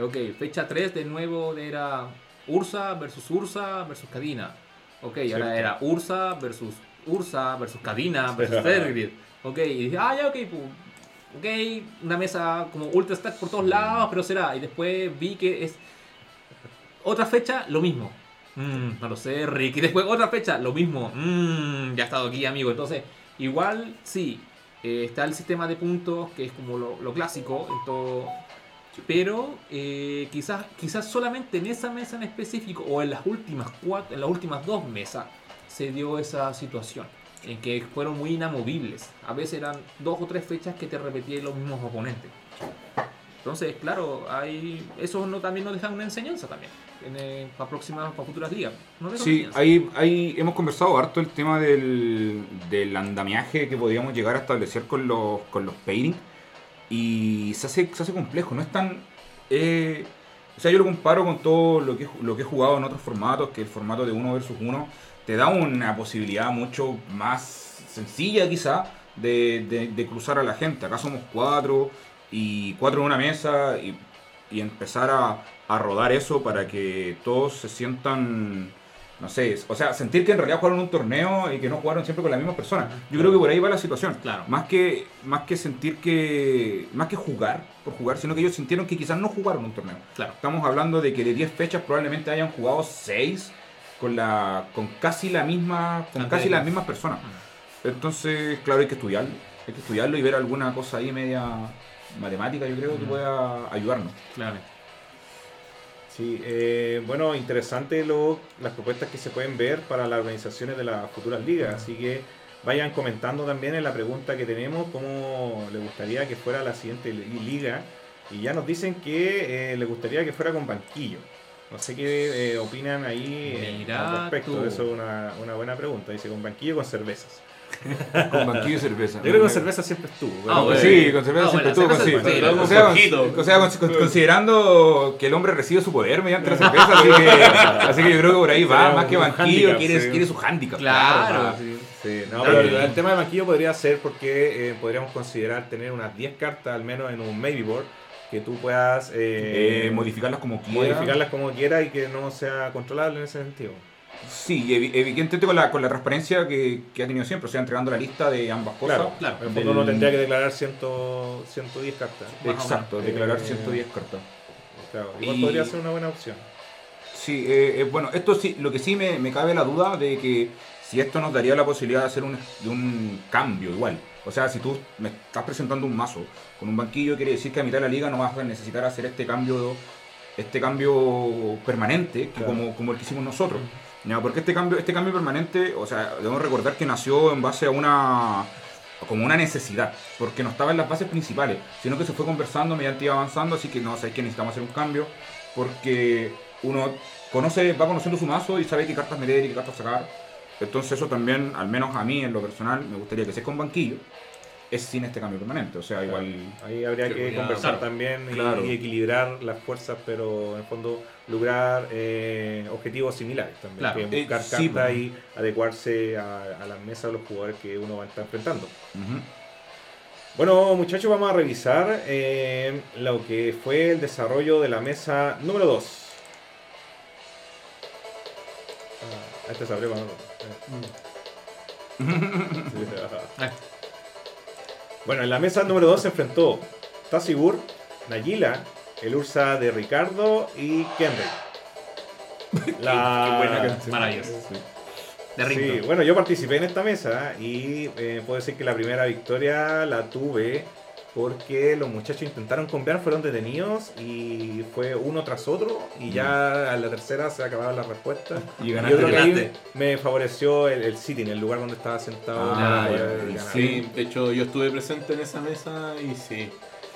[SPEAKER 2] Ok, fecha 3 de nuevo era Ursa versus Ursa versus Cadina. Ok,
[SPEAKER 1] Cierto.
[SPEAKER 2] ahora era Ursa versus Ursa versus Cadina versus Tergrid. *laughs* Ok, y dije, ah, ya, ok, pues, ok, una mesa como ultra stack por todos lados, pero será. Y después vi que es otra fecha, lo mismo. Mm, no lo sé, Rick. Y después otra fecha, lo mismo. Mm, ya he estado aquí, amigo. Entonces, igual sí, eh, está el sistema de puntos, que es como lo, clásico en todo. Pero eh, quizás, quizás solamente en esa mesa en específico, o en las últimas cuatro, en las últimas dos mesas, se dio esa situación. En que fueron muy inamovibles. A veces eran dos o tres fechas que te repetían los mismos oponentes. Entonces, claro, hay, eso no, también nos deja una enseñanza también. En, eh, para próximas, para futuras ligas.
[SPEAKER 3] Sí, ahí, ahí hemos conversado harto el tema del, del andamiaje que podríamos llegar a establecer con los, con los pairing. Y se hace, se hace complejo, no es tan... eh, o sea, yo lo comparo con todo lo que, lo que he jugado en otros formatos, que el formato de uno versus uno te da una posibilidad mucho más sencilla quizá de, de- de cruzar a la gente. Acá somos cuatro y cuatro en una mesa y, y empezar a, a rodar eso para que todos se sientan, no sé, o sea, sentir que en realidad jugaron un torneo y que no jugaron siempre con la misma persona. Yo creo que por ahí va la situación.
[SPEAKER 2] Claro.
[SPEAKER 3] Más que, más que sentir que, más que jugar por jugar, sino que ellos sintieron que quizás no jugaron un torneo.
[SPEAKER 2] Claro.
[SPEAKER 3] Estamos hablando de que de 10 fechas probablemente hayan jugado 6 con la con casi la misma con casi las mismas personas. Entonces, claro, hay que estudiarlo, hay que estudiarlo y ver alguna cosa ahí media matemática, yo creo que
[SPEAKER 2] Mm.
[SPEAKER 3] pueda ayudarnos.
[SPEAKER 2] Claramente.
[SPEAKER 1] Sí, eh, bueno, interesante lo, las propuestas que se pueden ver para las organizaciones de las futuras ligas, así que vayan comentando también en la pregunta que tenemos cómo les gustaría que fuera la siguiente li- liga Y ya nos dicen que eh, les gustaría que fuera con banquillo. No sé qué eh, opinan ahí eh,
[SPEAKER 2] Mira
[SPEAKER 1] al respecto.
[SPEAKER 2] tú.
[SPEAKER 1] Eso es una, una buena pregunta. Dice con banquillo o con cervezas. *laughs*
[SPEAKER 3] Con banquillo y cerveza.
[SPEAKER 1] Yo creo que con cerveza siempre estuvo.
[SPEAKER 2] Ah, bueno.
[SPEAKER 3] Sí, con cerveza
[SPEAKER 2] Ah,
[SPEAKER 3] siempre
[SPEAKER 2] bueno,
[SPEAKER 3] tuvo.
[SPEAKER 2] cerveza
[SPEAKER 3] consi-
[SPEAKER 2] es bueno.
[SPEAKER 3] o sea, con- o sea, con- con- considerando que el hombre recibe su poder mediante la cerveza, así que, *laughs* así que yo creo que por ahí va,
[SPEAKER 1] Sería
[SPEAKER 3] más que banquillo, quiere,
[SPEAKER 1] sí.
[SPEAKER 3] quiere su handicap.
[SPEAKER 2] Claro.
[SPEAKER 3] va.
[SPEAKER 2] sí.
[SPEAKER 1] Sí, no, pero el, el tema de banquillo podría ser porque eh, podríamos considerar tener unas 10 cartas al menos en un maybe board que tú puedas eh,
[SPEAKER 3] Eh, modificarlas como quieras.
[SPEAKER 1] modificarlas como quieras y que no sea controlable en ese sentido.
[SPEAKER 3] Sí, evidentemente con la, con la transparencia que, que ha tenido siempre, o sea, entregando la lista de ambas cosas.
[SPEAKER 1] Claro,
[SPEAKER 2] claro.
[SPEAKER 1] En el fondo uno tendría que declarar 100, 110 cartas.
[SPEAKER 3] Exacto, declarar
[SPEAKER 1] Eh,
[SPEAKER 3] 110 cartas.
[SPEAKER 1] Claro, igual
[SPEAKER 3] Y-
[SPEAKER 1] podría ser una buena opción.
[SPEAKER 3] Sí, eh, eh, bueno, esto sí, lo que sí me, me cabe la duda de que si esto nos daría la posibilidad de hacer un, de un cambio igual. O sea, si tú me estás presentando un mazo con un banquillo, quiere decir que a mitad de la liga no vas a necesitar hacer este cambio este cambio permanente que
[SPEAKER 1] Claro.
[SPEAKER 3] como, como el que hicimos nosotros. Ya, porque este cambio, este cambio permanente, o sea, debemos recordar que nació en base a una como una necesidad, porque no estaba en las bases principales, sino que se fue conversando mediante iba avanzando, así que no, sabéis que necesitamos hacer un cambio, porque uno conoce, va conociendo su mazo y sabe qué cartas meter y qué cartas sacar. Entonces eso también, al menos a mí en lo personal, me gustaría que sea con banquillo, es sin este cambio permanente. O sea, igual...
[SPEAKER 1] Ahí habría que
[SPEAKER 4] ya,
[SPEAKER 1] conversar
[SPEAKER 2] claro.
[SPEAKER 1] también y,
[SPEAKER 3] Claro.
[SPEAKER 1] y equilibrar las fuerzas, pero en el fondo lograr eh, objetivos similares también.
[SPEAKER 2] Claro.
[SPEAKER 1] Que buscar
[SPEAKER 3] Eh, sí,
[SPEAKER 1] cartas
[SPEAKER 3] pues.
[SPEAKER 1] y adecuarse a, a las mesas de los jugadores que uno va a estar enfrentando. Bueno, muchachos, vamos a revisar eh, lo que fue el desarrollo de la mesa número 2. Ah, este se abrió.
[SPEAKER 2] Ah, *laughs*
[SPEAKER 1] Bueno, en la mesa número 2 se enfrentó Tazibur, Nagila, el Ursa de Ricardo y Kenry. *laughs* La...
[SPEAKER 3] Qué buena canción.
[SPEAKER 2] Maravilloso. De
[SPEAKER 1] Sí, bueno, yo participé en esta mesa y eh, puedo decir que la primera victoria la tuve porque los muchachos intentaron cambiar, fueron detenidos y fue uno tras otro y ya a la tercera se acababan las respuestas.
[SPEAKER 3] Y
[SPEAKER 1] Yo
[SPEAKER 3] ganaste.
[SPEAKER 1] creo que ahí me favoreció el, el sitting, el lugar donde estaba sentado.
[SPEAKER 3] Ah, ya, ya.
[SPEAKER 4] Sí, de hecho yo estuve presente en esa mesa y sí.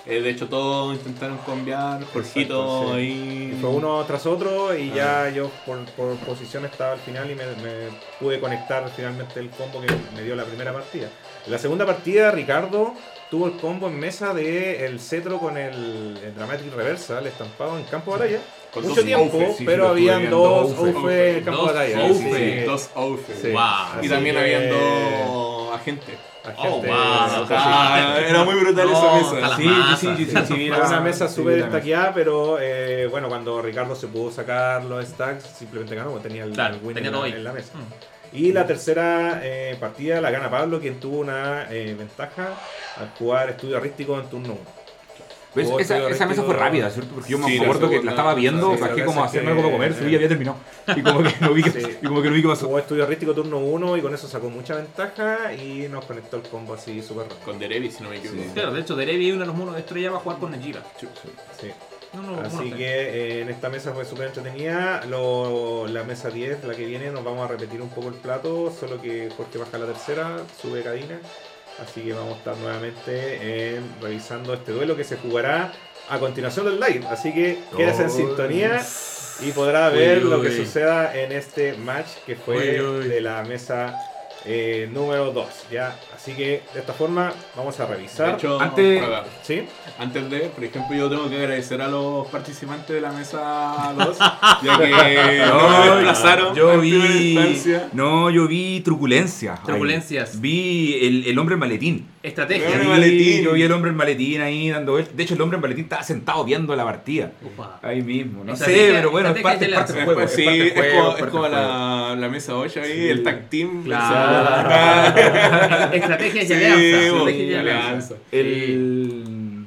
[SPEAKER 4] Eh, de hecho todos intentaron cambiar, Jorgito
[SPEAKER 1] sí.
[SPEAKER 4] ahí.
[SPEAKER 1] Y fue uno tras otro y
[SPEAKER 4] Ah.
[SPEAKER 1] ya yo por, por posición estaba al final y me, me pude conectar finalmente el combo que me dio la primera partida. En la segunda partida Ricardo tuvo el combo en mesa de el cetro con el, el Dramatic Reversal estampado en campo de batalla.
[SPEAKER 4] Con
[SPEAKER 1] Mucho tiempo,
[SPEAKER 3] sí,
[SPEAKER 1] pero habían dos
[SPEAKER 3] Oufe.
[SPEAKER 1] Oufe en el campo
[SPEAKER 2] Dos
[SPEAKER 1] de batalla.
[SPEAKER 4] Dos Oufe.
[SPEAKER 1] Sí.
[SPEAKER 2] Wow.
[SPEAKER 4] Y también
[SPEAKER 1] que-
[SPEAKER 4] habían dos agentes.
[SPEAKER 2] Oh, wow.
[SPEAKER 4] Ah, era muy brutal
[SPEAKER 2] No,
[SPEAKER 4] esa mesa.
[SPEAKER 3] Sí, sí, sí, sí, sí, sí,
[SPEAKER 1] Fue una mesa
[SPEAKER 3] sí,
[SPEAKER 1] súper destaqueada, pero eh, bueno, cuando Ricardo se pudo sacar los stacks, simplemente ganó, porque tenía el,
[SPEAKER 2] Claro,
[SPEAKER 1] el win
[SPEAKER 2] tenía
[SPEAKER 1] en,
[SPEAKER 2] todo
[SPEAKER 1] la,
[SPEAKER 2] ahí.
[SPEAKER 1] en la mesa.
[SPEAKER 2] Mm.
[SPEAKER 1] Y la tercera eh, partida la gana Pablo, quien tuvo una eh, ventaja al jugar estudio artístico en turno 1.
[SPEAKER 3] Pues esa, mesa fue rápida, ¿cierto? Porque yo me
[SPEAKER 4] Sí,
[SPEAKER 3] acuerdo que la estaba viendo,
[SPEAKER 1] sí,
[SPEAKER 3] bajé como a
[SPEAKER 1] es
[SPEAKER 3] hacerme
[SPEAKER 1] que-
[SPEAKER 3] algo para comer, subí y había terminado. Y como que no vi que,
[SPEAKER 1] Sí.
[SPEAKER 3] y como que no vi qué pasó.
[SPEAKER 1] Jugó estudio artístico turno 1 y con eso sacó mucha ventaja y nos conectó el combo así súper rápido.
[SPEAKER 4] Con Derevi, si no me equivoco.
[SPEAKER 3] Sí.
[SPEAKER 2] Claro, de hecho, Derevi, uno de los monos de estrella, va a jugar con Nejira.
[SPEAKER 1] Sí.
[SPEAKER 2] No, no,
[SPEAKER 1] Así que eh, en esta mesa fue súper entretenida. Lo- la mesa 10, la que viene, nos vamos a repetir un poco el plato, solo que Jorge baja la tercera, sube cadena. Así que vamos a estar nuevamente en- revisando este duelo que se jugará a continuación del live. Así que quédese en sintonía y podrá
[SPEAKER 3] Uy,
[SPEAKER 1] ver lo que suceda en este match que fue
[SPEAKER 3] uy.
[SPEAKER 1] de la mesa eh, número 2. ¿ya? Así que de esta forma vamos a
[SPEAKER 4] De
[SPEAKER 1] revisar.
[SPEAKER 4] hecho,
[SPEAKER 3] Antes-
[SPEAKER 1] ¿Sí?
[SPEAKER 4] antes de, por ejemplo, yo tengo que agradecer a los participantes de la mesa 2, *laughs* ya que no me desplazaron
[SPEAKER 3] yo vi. No, yo vi truculencia. ahí.
[SPEAKER 2] Truculencias.
[SPEAKER 3] Vi el, el hombre maletín.
[SPEAKER 2] Estrategia.
[SPEAKER 3] Sí,
[SPEAKER 4] maletín.
[SPEAKER 3] Yo vi el hombre en maletín ahí dando vueltas. De hecho, el hombre en maletín estaba sentado viendo la partida. Ahí mismo. No sé, pero bueno, es parte, parte
[SPEAKER 2] de
[SPEAKER 3] del juego.
[SPEAKER 4] Sí, es
[SPEAKER 3] juego,
[SPEAKER 4] como, es la, la mesa 8 ahí,
[SPEAKER 3] Sí.
[SPEAKER 4] el tag team.
[SPEAKER 2] Claro. Estrategia y
[SPEAKER 4] Sí,
[SPEAKER 2] alianza.
[SPEAKER 4] bo,
[SPEAKER 2] Estrategia y alianza.
[SPEAKER 4] alianza.
[SPEAKER 3] El...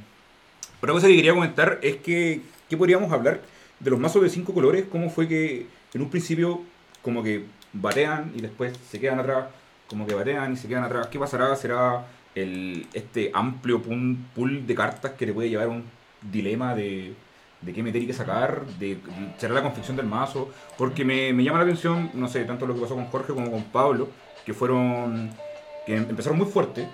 [SPEAKER 3] Otra cosa que quería comentar es que, ¿qué podríamos hablar de los mazos de cinco colores? ¿Cómo fue que en un principio como que batean y después se quedan atrás? Como que batean y se quedan atrás. ¿Qué pasará? ¿Será el, este amplio pool de cartas que le puede llevar a un dilema de, de qué meter y qué sacar? De, ¿Será la confección del mazo? Porque me, me llama la atención, no sé, tanto lo que pasó con Jorge como con Pablo, que fueron... que empezaron muy fuerte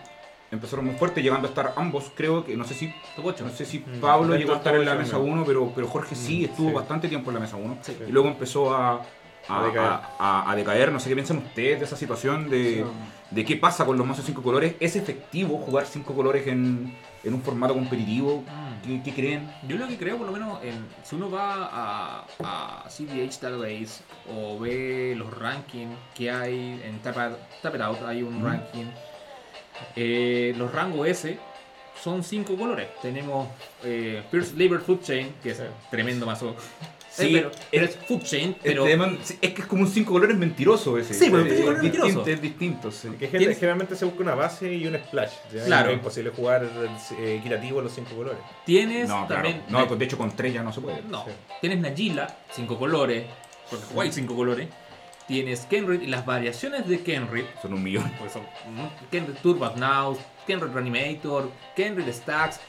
[SPEAKER 3] empezaron muy fuerte, llegando a estar ambos, creo que, no sé si
[SPEAKER 2] Top 8.
[SPEAKER 3] no sé si
[SPEAKER 1] Mm.
[SPEAKER 3] Pablo llegó a estar en la mesa
[SPEAKER 1] no.
[SPEAKER 3] 1, pero, pero Jorge sí,
[SPEAKER 1] Mm,
[SPEAKER 3] estuvo
[SPEAKER 1] sí.
[SPEAKER 3] bastante tiempo en la mesa 1.
[SPEAKER 2] Sí.
[SPEAKER 3] Y luego empezó a, a,
[SPEAKER 1] A decaer.
[SPEAKER 3] a- decaer. No sé qué piensan ustedes de esa situación de, de qué pasa con los mazos 5 colores. ¿Es efectivo jugar 5 colores en, en un formato competitivo?
[SPEAKER 2] Mm.
[SPEAKER 3] ¿Qué, qué creen?
[SPEAKER 2] Yo lo que creo, por lo menos, en- si uno va a, a CDH Database o ve los rankings que hay en Tap, It Out, hay un
[SPEAKER 3] Ujú.
[SPEAKER 2] ranking. eh, los rangos S son cinco colores. Tenemos eh, Pierce Labor Food Chain, que es
[SPEAKER 1] Sí.
[SPEAKER 2] tremendo mazo.
[SPEAKER 3] Sí,
[SPEAKER 2] Eh, pero, pero
[SPEAKER 3] es-
[SPEAKER 2] es Food Chain, pero.
[SPEAKER 3] es que es como un 5 colores mentiroso ese.
[SPEAKER 2] Sí, pero un
[SPEAKER 3] es,
[SPEAKER 2] cinco colores
[SPEAKER 3] distinto,
[SPEAKER 2] mentiroso.
[SPEAKER 3] es distinto, sí.
[SPEAKER 1] Que generalmente se busca una base y un splash. ¿ya?
[SPEAKER 2] Claro.
[SPEAKER 1] Es imposible jugar eh, equitativo los cinco colores.
[SPEAKER 2] Tienes
[SPEAKER 3] No, claro.
[SPEAKER 2] también.
[SPEAKER 3] No, de hecho con 3 ya no se puede.
[SPEAKER 2] No,
[SPEAKER 1] Sí.
[SPEAKER 2] tienes Nagila, cinco colores, porque jugáis cinco colores. Tienes Kenrid y las variaciones de Kenrid,
[SPEAKER 3] Son un millón.
[SPEAKER 2] pues son Kenrid Turbat Now, Kenrid Reanimator, Kenrid Stacks.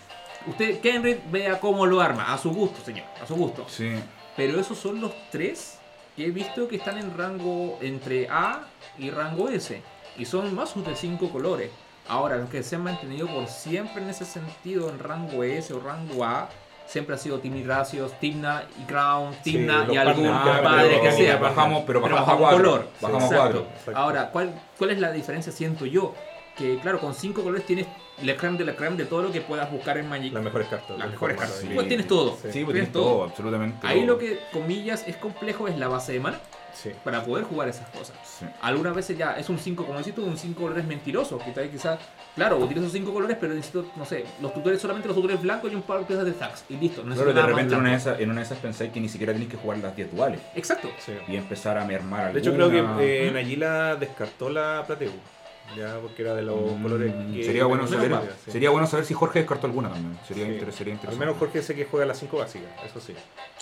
[SPEAKER 2] Usted, Kenrid, vea cómo lo arma, a su gusto, señor, a su gusto.
[SPEAKER 3] Sí.
[SPEAKER 2] Pero esos son los tres que he visto que están en rango entre A y rango S. Y son mazos de cinco colores. Ahora, los que se han mantenido por siempre en ese sentido en rango S o rango A, siempre ha sido Timmy Racios, Timna y Crown, Timna y algún padre
[SPEAKER 1] pero-
[SPEAKER 2] que sea.
[SPEAKER 3] Bajamos, pero
[SPEAKER 2] Pero
[SPEAKER 3] bajamos a
[SPEAKER 2] bajo
[SPEAKER 3] 4.
[SPEAKER 2] color.
[SPEAKER 3] Bajamos
[SPEAKER 2] Exacto.
[SPEAKER 3] 4.
[SPEAKER 1] Exacto.
[SPEAKER 2] Ahora, ¿cuál, ¿cuál es la diferencia? Siento yo que, claro, con cinco colores tienes la creme de la creme de todo lo que puedas buscar en Magic.
[SPEAKER 1] Las mejores cartas.
[SPEAKER 2] Las mejores cartas.
[SPEAKER 3] Sí.
[SPEAKER 2] Pues tienes todo.
[SPEAKER 1] Sí.
[SPEAKER 3] Sí, pues
[SPEAKER 2] Tienes
[SPEAKER 3] tienes todo, absolutamente.
[SPEAKER 2] Ahí
[SPEAKER 3] todo.
[SPEAKER 2] lo que, comillas, es complejo es la base de mana
[SPEAKER 1] Sí.
[SPEAKER 2] para poder jugar esas cosas.
[SPEAKER 3] Sí.
[SPEAKER 2] Algunas veces ya es un 5, como decís tú, un 5 colores mentiroso. Que tal quizás, claro, utilizo 5 colores, pero necesito, no sé, los tutores solamente los tutores blancos y un par de piezas de fax. Y listo, no
[SPEAKER 3] Claro, de repente en una, de esas, en una de esas pensáis que ni siquiera tenéis que jugar las 10 duales
[SPEAKER 2] Exacto.
[SPEAKER 1] Sí.
[SPEAKER 3] y empezar a mermar
[SPEAKER 1] De hecho, creo que eh, Nagila descartó la Plateu. Ya, porque era de los
[SPEAKER 3] Mm,
[SPEAKER 1] colores que.
[SPEAKER 3] sería bueno saber
[SPEAKER 1] sí.
[SPEAKER 3] sería bueno saber si Jorge descartó alguna también sería,
[SPEAKER 1] Sí.
[SPEAKER 3] inter- sería
[SPEAKER 1] Al
[SPEAKER 3] interesante
[SPEAKER 1] menos Jorge sé que juega las cinco básicas, eso sí.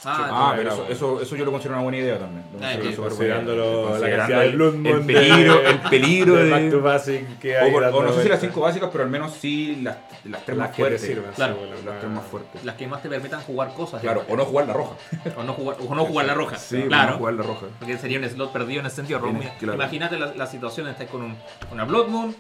[SPEAKER 2] Ah,
[SPEAKER 3] ah pero eso, eso, eso yo lo considero una buena idea también Lo
[SPEAKER 2] Ah,
[SPEAKER 3] considero
[SPEAKER 1] considerándolo la cantidad
[SPEAKER 3] el, el peligro
[SPEAKER 1] de-
[SPEAKER 3] el *laughs* peligro
[SPEAKER 1] de
[SPEAKER 3] de,
[SPEAKER 1] Back to Basic que
[SPEAKER 3] o, por- no sé si las
[SPEAKER 1] vueltas.
[SPEAKER 3] 5 básicas pero al menos sí las, las tres
[SPEAKER 1] Las
[SPEAKER 3] más fuertes
[SPEAKER 1] sirven.
[SPEAKER 2] Claro.
[SPEAKER 1] sí, bueno,
[SPEAKER 3] las tres más fuertes
[SPEAKER 2] las que más te permitan jugar cosas.
[SPEAKER 3] claro o no jugar la roja *laughs*
[SPEAKER 2] o no jugar, o no jugar la roja.
[SPEAKER 3] sí
[SPEAKER 2] claro.
[SPEAKER 3] no jugar la roja
[SPEAKER 2] Porque sería un slot perdido en ese sentido. Imagínate la, situación, estás con un- una Blood Moon,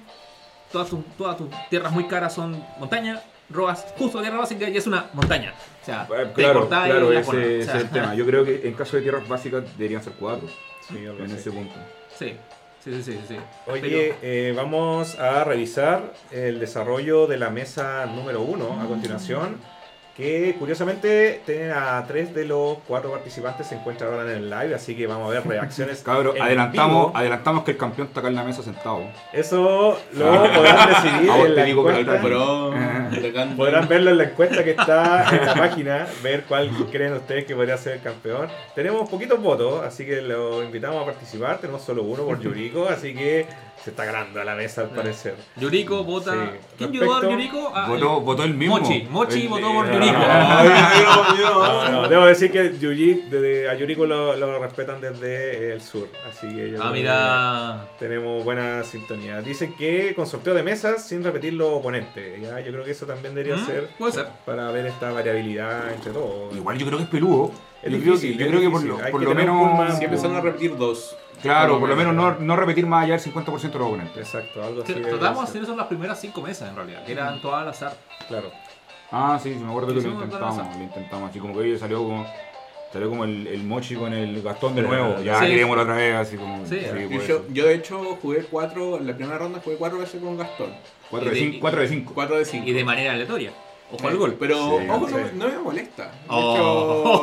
[SPEAKER 2] todas tus, todas tus tierras muy caras son montaña, robas justo tierra básica y es una montaña. O sea,
[SPEAKER 3] Eh,
[SPEAKER 2] te
[SPEAKER 3] claro,
[SPEAKER 2] la
[SPEAKER 3] ese,
[SPEAKER 2] cola. O
[SPEAKER 3] ese
[SPEAKER 2] sea,
[SPEAKER 3] es el tema. *laughs* Yo creo que en caso de tierras básicas deberían ser 4
[SPEAKER 1] Sí, algo
[SPEAKER 3] en ese punto.
[SPEAKER 2] Sí, sí, sí, sí. sí.
[SPEAKER 1] Oye, eh, vamos a revisar el desarrollo de la mesa número uno a continuación. Que curiosamente tienen a tres de los cuatro participantes se encuentran ahora en el live, así que vamos a ver reacciones. *laughs*
[SPEAKER 3] Cabro, adelantamos,
[SPEAKER 1] vivo.
[SPEAKER 3] adelantamos que el campeón está acá en la mesa sentado.
[SPEAKER 1] Eso lo podrán *laughs* decidir
[SPEAKER 3] A vos
[SPEAKER 1] en
[SPEAKER 3] te
[SPEAKER 1] la
[SPEAKER 3] digo
[SPEAKER 1] encuesta. Podrán verlo en la encuesta que está en la página, ver cuál creen ustedes que podría ser el campeón. Tenemos poquitos votos, así que los invitamos a participar. Tenemos solo uno por *laughs* Yuriko, así que se está ganando a la mesa al parecer.
[SPEAKER 2] Yuriko vota.
[SPEAKER 1] Sí.
[SPEAKER 2] ¿Quién
[SPEAKER 1] Respecto-
[SPEAKER 2] votó por Yuriko? Ah,
[SPEAKER 3] Votó,
[SPEAKER 2] el-
[SPEAKER 3] votó el mismo.
[SPEAKER 2] Mochi. Mochi
[SPEAKER 3] El-
[SPEAKER 2] votó por Yuriko.
[SPEAKER 1] No, no, debo decir que Yuji, desde, a Yuriko lo, lo respetan desde el sur, así que yo
[SPEAKER 2] Ah, mira.
[SPEAKER 1] tenemos buena sintonía. Dicen que con sorteo de mesas sin repetir los oponentes, ¿ya? yo creo que eso también debería
[SPEAKER 2] Mm,
[SPEAKER 1] ser
[SPEAKER 2] Puede ser.
[SPEAKER 1] para ver esta variabilidad entre todos.
[SPEAKER 3] Igual yo creo que es peludo.
[SPEAKER 1] Es
[SPEAKER 3] yo
[SPEAKER 1] difícil,
[SPEAKER 3] creo que, yo
[SPEAKER 1] es
[SPEAKER 3] creo que por lo, por
[SPEAKER 1] que
[SPEAKER 3] menos.
[SPEAKER 4] Si empezaron a repetir dos.
[SPEAKER 3] Claro, por lo
[SPEAKER 4] menos.
[SPEAKER 3] no, no repetir más allá del 50% de los oponentes.
[SPEAKER 1] Exacto, algo así.
[SPEAKER 2] Tratamos de hacer eso en las primeras cinco mesas en realidad, que eran todas al azar.
[SPEAKER 1] Claro.
[SPEAKER 3] Ah, sí, sí, me acuerdo que lo intentamos. Lo intentamos. Así como que hoy salió como. Salió como el, el mochi con el Gastón de
[SPEAKER 1] Sí.
[SPEAKER 3] nuevo. Ya
[SPEAKER 2] Sí.
[SPEAKER 3] queríamos la otra vez, así como.
[SPEAKER 2] Sí.
[SPEAKER 4] Yo, yo, de hecho jugué cuatro, en la primera ronda jugué cuatro veces con Gastón.
[SPEAKER 3] Cuatro de cinco- cuatro de 5.
[SPEAKER 4] Cuatro de cinco.
[SPEAKER 2] Y de manera aleatoria. Ojo al gol.
[SPEAKER 4] Pero
[SPEAKER 3] Sí,
[SPEAKER 4] ojo,
[SPEAKER 1] sí.
[SPEAKER 4] no, no me molesta. De
[SPEAKER 2] Oh,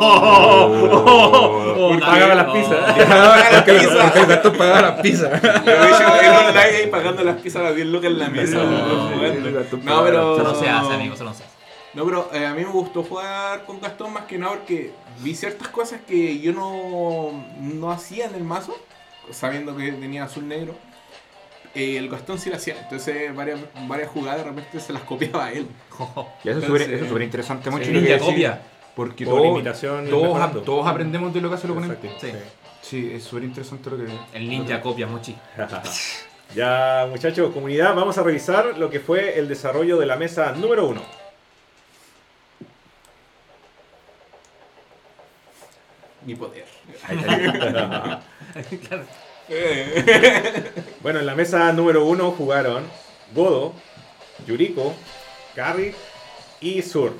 [SPEAKER 2] *laughs*
[SPEAKER 1] Pagaba las pizzas. *laughs*
[SPEAKER 3] Porque el Gastón pagaba las pizzas.
[SPEAKER 4] online pagando las pizzas a las 10 lucas en la mesa.
[SPEAKER 2] No,
[SPEAKER 4] pero.
[SPEAKER 2] Eso no se hace, amigo, eso no se hace.
[SPEAKER 4] No, pero eh, a mí me gustó jugar con Gastón más que nada porque vi ciertas cosas que yo no, no hacía en el mazo, sabiendo que tenía azul negro. Eh, el Gastón sí lo hacía, entonces varias, varias jugadas de repente se las copiaba a él. *laughs*
[SPEAKER 3] Y eso es súper eso es súper interesante, Mochi. lo que
[SPEAKER 2] copia.
[SPEAKER 3] Porque
[SPEAKER 1] Por
[SPEAKER 3] todos,
[SPEAKER 1] imitación y
[SPEAKER 3] todos,
[SPEAKER 1] mejorando.
[SPEAKER 3] todos aprendemos de lo que hace el oponente.
[SPEAKER 1] Exacto,
[SPEAKER 2] Sí.
[SPEAKER 3] Sí, es súper interesante lo que.
[SPEAKER 2] El ninja copia, Mochi. *laughs*
[SPEAKER 1] Ya, muchachos, comunidad, vamos a revisar lo que fue el desarrollo de la mesa número uno.
[SPEAKER 4] Mi poder. *laughs*
[SPEAKER 2] Claro. *laughs*
[SPEAKER 1] Bueno, en la mesa número uno jugaron Godo, Yuriko, Carrick y Sur.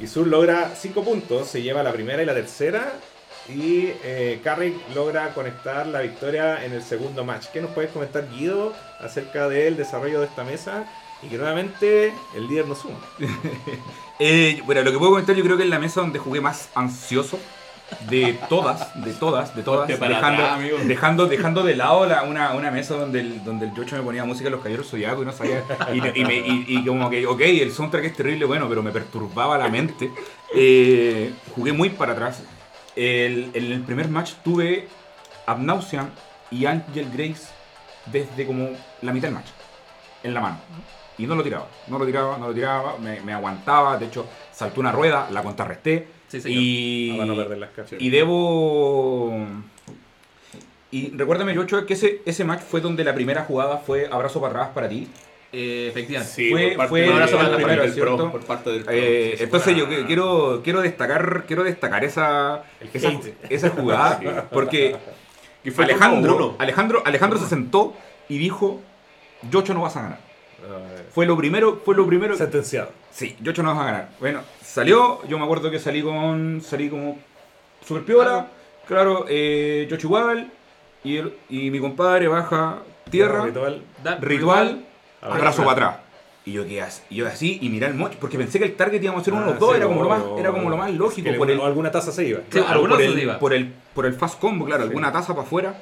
[SPEAKER 1] Y Sur logra 5 puntos, se lleva la primera y la tercera. Y eh, Carrick logra conectar la victoria en el segundo match. ¿Qué nos puedes comentar, Guido, acerca del desarrollo de esta mesa? Y que nuevamente el líder no suma. *laughs*
[SPEAKER 3] Eh, bueno, lo que puedo comentar yo creo que es la mesa donde jugué más ansioso de todas, de todas, de todas, dejando, dejando, dejando de lado la- una, una mesa donde el, donde el Yocho me ponía música de los caballeros zodiacos y no sabía, y, y me- y- y como que, ok, el soundtrack es terrible, bueno, pero me perturbaba la mente. Eh, jugué muy para atrás. El- en el primer match tuve Abnausean y Angel Grace desde como la mitad del match, en la mano. Y no lo tiraba, no lo tiraba, no lo tiraba, me, me aguantaba, de hecho saltó una rueda, la contrarresté
[SPEAKER 2] Sí, señor.
[SPEAKER 3] y,
[SPEAKER 1] Para no perder las cartas.
[SPEAKER 3] y debo... Y recuérdame, Yocho, que ese, ese match fue donde la primera jugada fue abrazo para atrás para ti.
[SPEAKER 2] Eh, efectivamente.
[SPEAKER 4] Sí,
[SPEAKER 3] Fue-
[SPEAKER 4] por parte
[SPEAKER 3] fue
[SPEAKER 4] del-
[SPEAKER 2] un abrazo para la
[SPEAKER 4] del
[SPEAKER 3] primera,
[SPEAKER 4] pro,
[SPEAKER 3] ¿cierto?
[SPEAKER 4] por parte del pro.
[SPEAKER 3] Eh, entonces yo quiero, quiero destacar, quiero destacar esa, esa, esa jugada *laughs* porque
[SPEAKER 4] fue
[SPEAKER 3] Alejandro. Alejandro, Alejandro se sentó y dijo, Yocho no vas a ganar. Fue lo primero, fue lo primero.
[SPEAKER 1] sentenciado.
[SPEAKER 3] Sí, Yocho no vas a ganar. Bueno, salió, yo me acuerdo que salí con. salí como super piola. Claro, eh, Yocho igual. Y, el- y mi compadre baja tierra, ritual, abrazo para atrás. Y yo quedé así, y yo así, y miré el moch, porque pensé que el target íbamos a ser uno de
[SPEAKER 1] Ah,
[SPEAKER 3] los dos,
[SPEAKER 1] sí,
[SPEAKER 3] era, como lo más, era como lo más lógico. Por el,
[SPEAKER 1] alguna taza se iba.
[SPEAKER 3] Claro, por,
[SPEAKER 2] se
[SPEAKER 3] el,
[SPEAKER 2] iba.
[SPEAKER 3] por, el, por el fast combo, claro, alguna taza para afuera.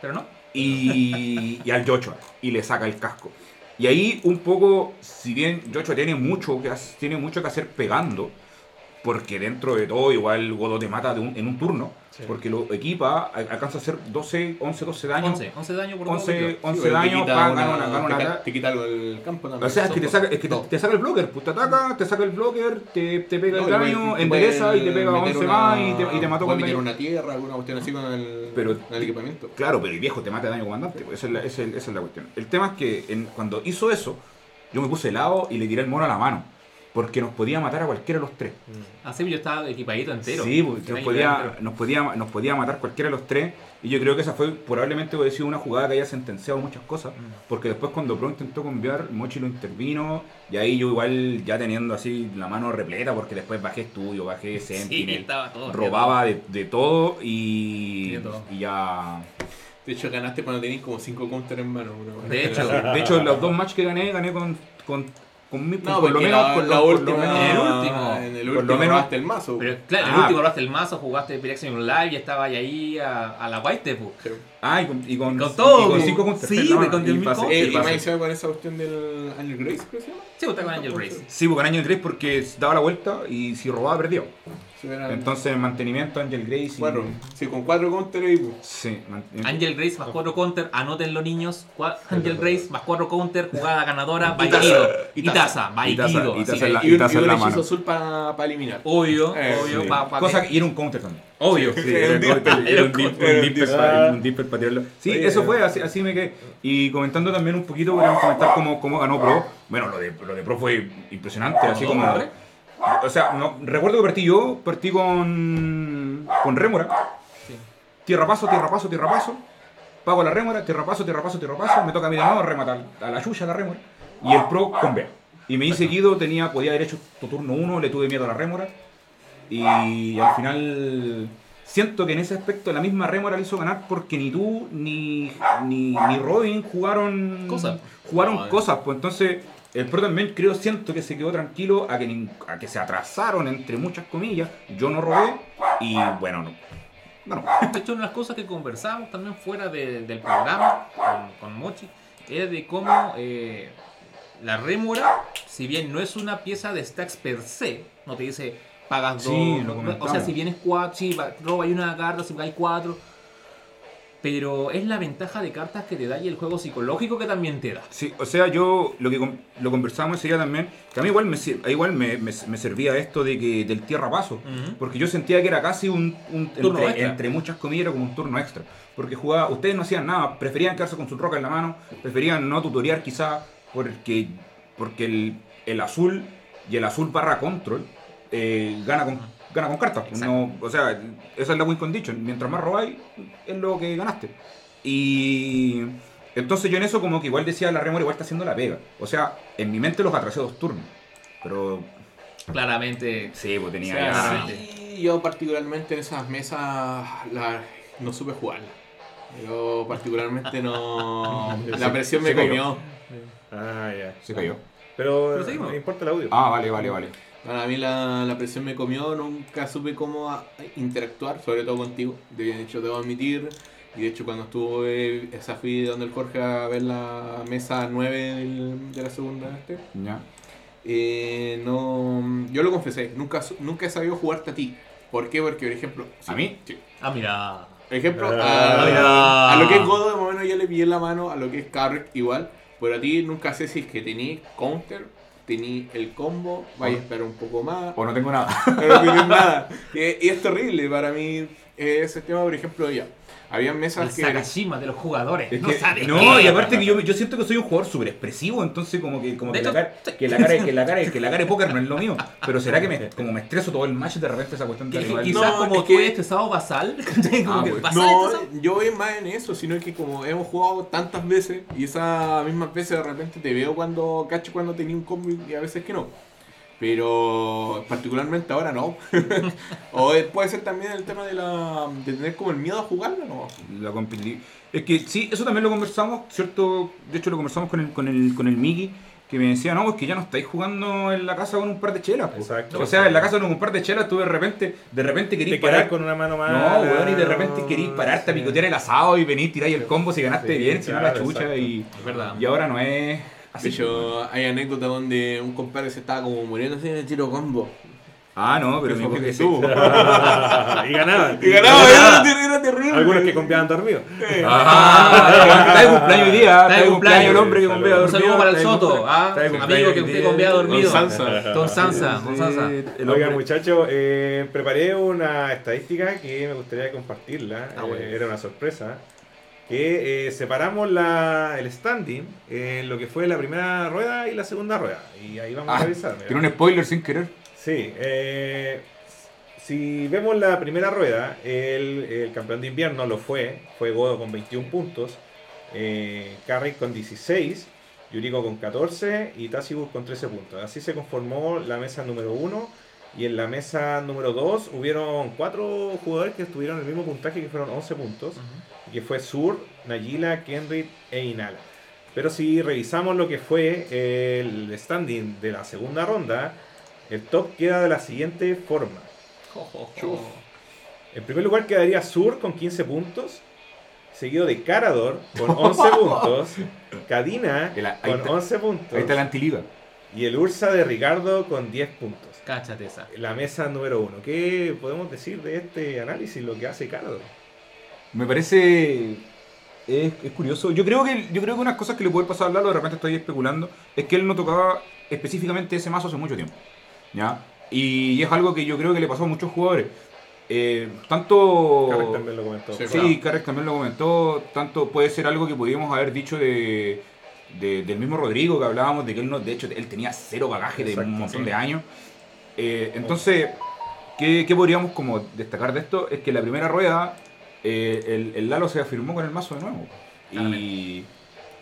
[SPEAKER 2] Pero no.
[SPEAKER 3] y, y al Joshua y le saca el casco. Y ahí un poco, si bien Joshua tiene mucho que, tiene mucho que hacer pegando, porque dentro de todo igual Godo te mata de un- en un turno,
[SPEAKER 1] Sí.
[SPEAKER 3] porque lo equipa, alcanza a hacer 12, 11, 12 daños.
[SPEAKER 2] 11. 11 daños por
[SPEAKER 3] 11,
[SPEAKER 2] dos,
[SPEAKER 3] 11
[SPEAKER 4] Sí, te
[SPEAKER 3] daños,
[SPEAKER 4] quita
[SPEAKER 3] pa,
[SPEAKER 4] una-
[SPEAKER 3] gana una- gana una
[SPEAKER 4] te, te quita algo del campo también.
[SPEAKER 3] o sea, es que, te saca, es que te,
[SPEAKER 4] dos.
[SPEAKER 3] te saca el blocker, pues te ataca, te saca el blocker, te, te pega
[SPEAKER 4] No,
[SPEAKER 3] el daño,
[SPEAKER 4] te
[SPEAKER 3] endereza y te pega
[SPEAKER 4] meter
[SPEAKER 3] 11
[SPEAKER 4] una-
[SPEAKER 3] más y te, y te mató
[SPEAKER 4] puede
[SPEAKER 3] con
[SPEAKER 4] meter una tierra, alguna cuestión así con el,
[SPEAKER 3] Pero-
[SPEAKER 4] con el equipamiento.
[SPEAKER 3] Claro, pero el viejo te mata daño comandante, pues esa es la, esa es- esa es la cuestión. El tema es que en- cuando hizo eso, yo me puse helado y le tiré el mono a la mano, porque nos podía matar a cualquiera de los tres.
[SPEAKER 2] Así yo estaba equipadito entero.
[SPEAKER 3] Sí, porque nos podía,
[SPEAKER 2] entero.
[SPEAKER 3] nos, podía, nos podía matar cualquiera de los tres. Y yo creo que esa fue probablemente hubiera sido una jugada que haya sentenciado muchas cosas. Porque después cuando Pro intentó cambiar, Mochi lo intervino. Y ahí yo igual ya teniendo así la mano repleta, porque después bajé estudio, bajé *laughs*
[SPEAKER 2] Sí,
[SPEAKER 3] Sentinel,
[SPEAKER 2] estaba todo.
[SPEAKER 3] robaba de, de todo y,
[SPEAKER 2] De todo.
[SPEAKER 3] y ya...
[SPEAKER 4] De hecho, ganaste cuando tenías como 5 counters en mano. bro.
[SPEAKER 2] De hecho, *laughs*
[SPEAKER 3] De hecho, los dos matches que gané, gané con, con, con, mi-
[SPEAKER 4] No,
[SPEAKER 3] por lo menos...
[SPEAKER 4] la,
[SPEAKER 3] por
[SPEAKER 4] la
[SPEAKER 3] lo- por lo
[SPEAKER 4] última,
[SPEAKER 3] menos-
[SPEAKER 2] En el último.
[SPEAKER 4] En el
[SPEAKER 3] Por lo
[SPEAKER 4] último
[SPEAKER 3] menos-
[SPEAKER 4] robaste el mazo.
[SPEAKER 2] Pero claro,
[SPEAKER 3] Ah.
[SPEAKER 2] el último robaste el mazo, jugaste Piraxium Live y estaba ahí a, a la White.
[SPEAKER 4] Sí.
[SPEAKER 3] Ah, y con, y con,
[SPEAKER 2] Con todo,
[SPEAKER 3] y con
[SPEAKER 2] po.
[SPEAKER 3] cinco counters.
[SPEAKER 2] Sí,
[SPEAKER 3] no,
[SPEAKER 2] güey, con
[SPEAKER 3] y
[SPEAKER 2] 10.000
[SPEAKER 3] pasé-
[SPEAKER 2] counters.
[SPEAKER 4] Eh,
[SPEAKER 3] y pasé.
[SPEAKER 4] encima con esa cuestión del Angel Grace, creo que se llama.
[SPEAKER 2] Sí, usted con Angel Grace.
[SPEAKER 3] Sí, porque en año 3 porque daba la vuelta y si robaba perdía. Entonces mantenimiento Angel Grace y...
[SPEAKER 4] cuatro. Sí, con 4 counters ahí, pues.
[SPEAKER 3] Sí, man-
[SPEAKER 2] Angel Grace más 4 counter, anótenlo niños. Cua- Angel Grace más 4 counter, jugada ganadora,
[SPEAKER 4] Y taza.
[SPEAKER 2] Baikido.
[SPEAKER 4] Y
[SPEAKER 2] Y
[SPEAKER 4] taza.
[SPEAKER 2] taza,
[SPEAKER 3] Y taza,
[SPEAKER 2] Baikido.
[SPEAKER 3] y taza
[SPEAKER 2] que-
[SPEAKER 3] en la-
[SPEAKER 4] Y un,
[SPEAKER 3] taza
[SPEAKER 4] y
[SPEAKER 3] en la
[SPEAKER 4] hechizo
[SPEAKER 3] mano.
[SPEAKER 4] azul para eliminar.
[SPEAKER 2] Obvio,
[SPEAKER 4] Eh,
[SPEAKER 2] obvio,
[SPEAKER 3] Sí.
[SPEAKER 2] pa- pa-
[SPEAKER 3] Cosa que- y era un counter también. *laughs*
[SPEAKER 2] Obvio.
[SPEAKER 3] Sí,
[SPEAKER 4] Sí,
[SPEAKER 3] era un counter,
[SPEAKER 2] dipper.
[SPEAKER 3] para- tirarlo. Sí,
[SPEAKER 1] Oye,
[SPEAKER 3] eso fue, así, así me quedé. Y comentando también un poquito, queríamos comentar cómo, cómo ganó Pro. Bueno, lo de, lo de Pro fue impresionante, así como... O sea, no, recuerdo que partí yo, partí con, con Rémora.
[SPEAKER 2] Sí.
[SPEAKER 3] Tierra paso, tierra paso, tierra paso. Pago la rémora, tierra paso, tierra paso, tierra paso. Me toca a mí de nuevo rematar a la chucha la rémora. Y el pro con B. Y me hice seguido, tenía, podía haber hecho tu turno 1, le tuve miedo a la rémora. Y al final siento que en ese aspecto la misma rémora le hizo ganar porque ni tú ni, ni, ni Robin jugaron
[SPEAKER 2] Cosas.
[SPEAKER 3] Jugaron
[SPEAKER 4] No, eh.
[SPEAKER 3] cosas, pues entonces el pro también creo, siento que se quedó tranquilo a que, a que se atrasaron entre muchas comillas. Yo no robé y bueno, no. Bueno,
[SPEAKER 2] De hecho, una de las cosas que conversamos también fuera de- del programa con, con Mochi es de cómo eh, la rémora, si bien no es una pieza de stacks per se, no te dice pagas dos,
[SPEAKER 3] Sí,
[SPEAKER 2] o sea, si vienes cuatro, va- roba ahí una carta, si hay cuatro, pero es la ventaja de cartas que te da y el juego psicológico que también te da.
[SPEAKER 3] Sí, o sea, yo lo que lo conversamos ese día también, que a mí igual me, igual me, me- me servía esto de que del tierra paso, porque yo sentía que era casi un, un-
[SPEAKER 2] Turno
[SPEAKER 3] entre,
[SPEAKER 2] extra.
[SPEAKER 3] entre muchas comillas era como un turno extra, porque jugaba, ustedes no hacían nada, preferían quedarse con su roca en la mano, preferían no tutorear quizá porque porque el, el azul y el azul barra control eh, gana con gana con cartas, no, o sea, esa es la win condition, mientras más robáis es lo que ganaste. Y Entonces yo en eso como que igual decía la remora igual está haciendo la pega. O sea, en mi mente los atrasé dos turnos. Pero
[SPEAKER 2] Claramente.
[SPEAKER 3] sí, pues tenía
[SPEAKER 2] O sea,
[SPEAKER 3] ya-
[SPEAKER 2] sí.
[SPEAKER 4] Sí, yo particularmente en esas mesas la- no supe jugarla. Yo particularmente no... *laughs* La presión me comió.
[SPEAKER 1] Ah, ya.
[SPEAKER 3] se cayó.
[SPEAKER 1] Pero,
[SPEAKER 2] Pero seguimos.
[SPEAKER 1] me importa el audio.
[SPEAKER 3] Ah, vale, vale, vale.
[SPEAKER 4] Para mí la, la presión me comió, nunca supe cómo a- interactuar, sobre todo contigo. De hecho, debo admitir, y de hecho cuando estuve, esa fui donde el Jorge a ver la mesa 9 del- de la segunda este,
[SPEAKER 3] Ya.
[SPEAKER 4] eh, no, yo lo confesé, nunca, su- nunca he sabido jugarte a ti. ¿Por qué? Porque, por ejemplo...
[SPEAKER 3] ¿A mí?
[SPEAKER 4] Sí.
[SPEAKER 2] Ah, mira.
[SPEAKER 4] Por ejemplo,
[SPEAKER 1] Ah,
[SPEAKER 4] a,
[SPEAKER 2] mira.
[SPEAKER 4] a lo que es Godo, de momento ya le pillé la mano, a lo que es Carrick igual. Pero a ti nunca sé si es que tení counter, tení el combo, vaya a esperar un poco más,
[SPEAKER 3] O no tengo nada.
[SPEAKER 4] no. Y, *laughs* y es terrible para mí eh, ese tema, por ejemplo, ya. Había
[SPEAKER 2] El
[SPEAKER 4] mesas que...
[SPEAKER 2] Sakashima de los jugadores.
[SPEAKER 3] Es
[SPEAKER 2] no
[SPEAKER 3] que-
[SPEAKER 2] sabe
[SPEAKER 3] no,
[SPEAKER 2] qué.
[SPEAKER 3] y aparte que yo, yo siento que soy un jugador súper expresivo, entonces como que, como que, la cara, *laughs* que la cara que la cara que la cara de póker no es lo mío. Pero será que me, como me estreso todo el match de repente esa cuestión de
[SPEAKER 2] Que- que
[SPEAKER 3] animal-
[SPEAKER 2] quizás
[SPEAKER 4] No,
[SPEAKER 2] como
[SPEAKER 4] es
[SPEAKER 2] tú
[SPEAKER 4] que-
[SPEAKER 2] estresado basal. *laughs*
[SPEAKER 3] Ah,
[SPEAKER 2] que basal
[SPEAKER 4] No,
[SPEAKER 2] estresado.
[SPEAKER 4] yo voy más en eso, sino que como hemos jugado tantas veces y esas mismas veces de repente te veo cuando cacho cuando tenía un combo y a veces que no. Pero particularmente ahora no. *laughs* o eh, puede ser también el tema de la de tener como el miedo a jugarla, ¿no?
[SPEAKER 3] La competiti- Es que sí, eso también lo conversamos, ¿cierto? De hecho lo conversamos con el, con el, con el Miki, que me decía, no, pues que ya no estáis jugando en la casa con un par de chelas. pues".
[SPEAKER 1] Exacto.
[SPEAKER 3] O sea, en la casa con un par de chelas tú de repente, de repente querís parar.
[SPEAKER 1] con una mano más.
[SPEAKER 3] No, weón, y de repente querís pararte a picotear el asado y venir, tiráis el combo si ganaste
[SPEAKER 1] Sí,
[SPEAKER 3] bien, si no la chucha
[SPEAKER 1] exacto.
[SPEAKER 3] y,
[SPEAKER 2] Es verdad.
[SPEAKER 3] y ahora no es así.
[SPEAKER 4] De hecho, hay anécdotas donde un compadre se estaba como muriendo así en el tiro combo.
[SPEAKER 3] Ah, no, pero
[SPEAKER 4] Que
[SPEAKER 3] mi
[SPEAKER 4] porque
[SPEAKER 3] sí.
[SPEAKER 4] tú. *laughs*
[SPEAKER 1] y ganaban.
[SPEAKER 4] Y ganaba, era, era terrible.
[SPEAKER 1] Algunos que confiaban dormidos.
[SPEAKER 3] Ah, está de cumpleaños hoy día,
[SPEAKER 2] Está de
[SPEAKER 3] cumpleaños el hombre que
[SPEAKER 1] Saludos.
[SPEAKER 3] convea
[SPEAKER 2] Un
[SPEAKER 3] dormido.
[SPEAKER 2] saludo para el Soto, ah, amigo que usted dormido.
[SPEAKER 4] Don Sansa. *laughs*
[SPEAKER 2] Don Sansa, Don Sansa.
[SPEAKER 3] Hombre-
[SPEAKER 1] muchachos, eh, preparé una estadística que me gustaría compartirla.
[SPEAKER 2] Ah, bueno.
[SPEAKER 1] Eh, era una sorpresa. Que eh, separamos la, el standing en lo que fue la primera rueda y la segunda rueda. Y ahí vamos a
[SPEAKER 3] Ah,
[SPEAKER 1] revisar.
[SPEAKER 3] Tiene un spoiler sin querer.
[SPEAKER 1] Sí, eh, si vemos la primera rueda, el, el campeón de invierno lo fue, fue Godo con 21 puntos, eh, Carrick con 16, Yuriko con 14 y Tassibus con 13 puntos. Así se conformó la mesa número 1 y en la mesa número 2 hubieron cuatro jugadores que estuvieron en el mismo puntaje que fueron 11 puntos, que fue Sur, Nagila, Kenrit e Inala. Pero si revisamos lo que fue el standing de la segunda ronda, el top queda de la siguiente forma. En primer lugar quedaría Sur con 15 puntos, seguido de Carador con 11 *laughs* puntos, Cadina
[SPEAKER 3] El-
[SPEAKER 1] con
[SPEAKER 3] está-
[SPEAKER 1] 11 puntos
[SPEAKER 3] Ahí está la antiliga.
[SPEAKER 1] Y el Ursa de Ricardo con 10 puntos.
[SPEAKER 2] Cáchate esa.
[SPEAKER 1] La mesa número 1. ¿Qué podemos decir de este análisis, lo que hace Carador?
[SPEAKER 3] Me parece. Es, es curioso. Yo creo que yo creo que unas cosas que le puede pasar a Lalo, de repente estoy especulando, es que él no tocaba específicamente ese mazo hace mucho tiempo. ¿Ya? Y es algo que yo creo que le pasó a muchos jugadores. Eh, tanto.
[SPEAKER 1] Carrick también lo comentó.
[SPEAKER 4] Sí,
[SPEAKER 3] Sí, también lo comentó. Tanto puede ser algo que podríamos haber dicho de, de- del mismo Rodrigo, que hablábamos de que él no, de hecho, él tenía cero bagaje de
[SPEAKER 1] Exacto,
[SPEAKER 3] un montón
[SPEAKER 1] sí.
[SPEAKER 3] de años. Eh, entonces, ¿qué, qué podríamos como destacar de esto? Es que la primera rueda, eh, el, el Lalo se afirmó con el mazo de nuevo. Y,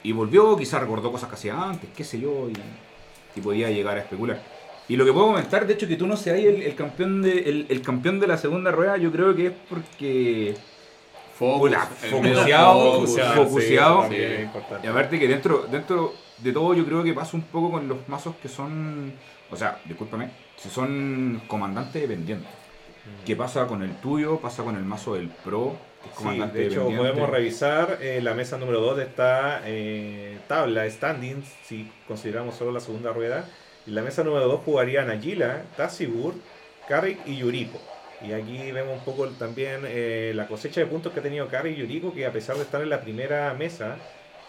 [SPEAKER 3] y volvió, quizás recordó cosas que hacía antes, qué sé yo, y, y podía llegar a especular. Y lo que puedo comentar, de hecho, que tú no seas el, el campeón de el, el campeón de la segunda rueda, yo creo que es porque
[SPEAKER 4] Focus,
[SPEAKER 3] focuseado, focuseado. Y aparte que dentro, dentro de todo yo creo que pasa un poco con los mazos que son, o sea, discúlpame, si son comandantes dependientes. ¿Qué pasa con el tuyo? Pasa con el mazo del pro, que es
[SPEAKER 1] Sí,
[SPEAKER 3] comandante
[SPEAKER 1] de hecho
[SPEAKER 3] dependiente.
[SPEAKER 1] podemos revisar eh, la mesa número 2 de esta eh, tabla, standings, si consideramos solo la segunda rueda. Y la mesa número 2 jugarían Aguila, Tassibur, Carrick y Yuriko. Y aquí vemos un poco también eh, la cosecha de puntos que ha tenido Carrick y Yuriko, que a pesar de estar en la primera mesa,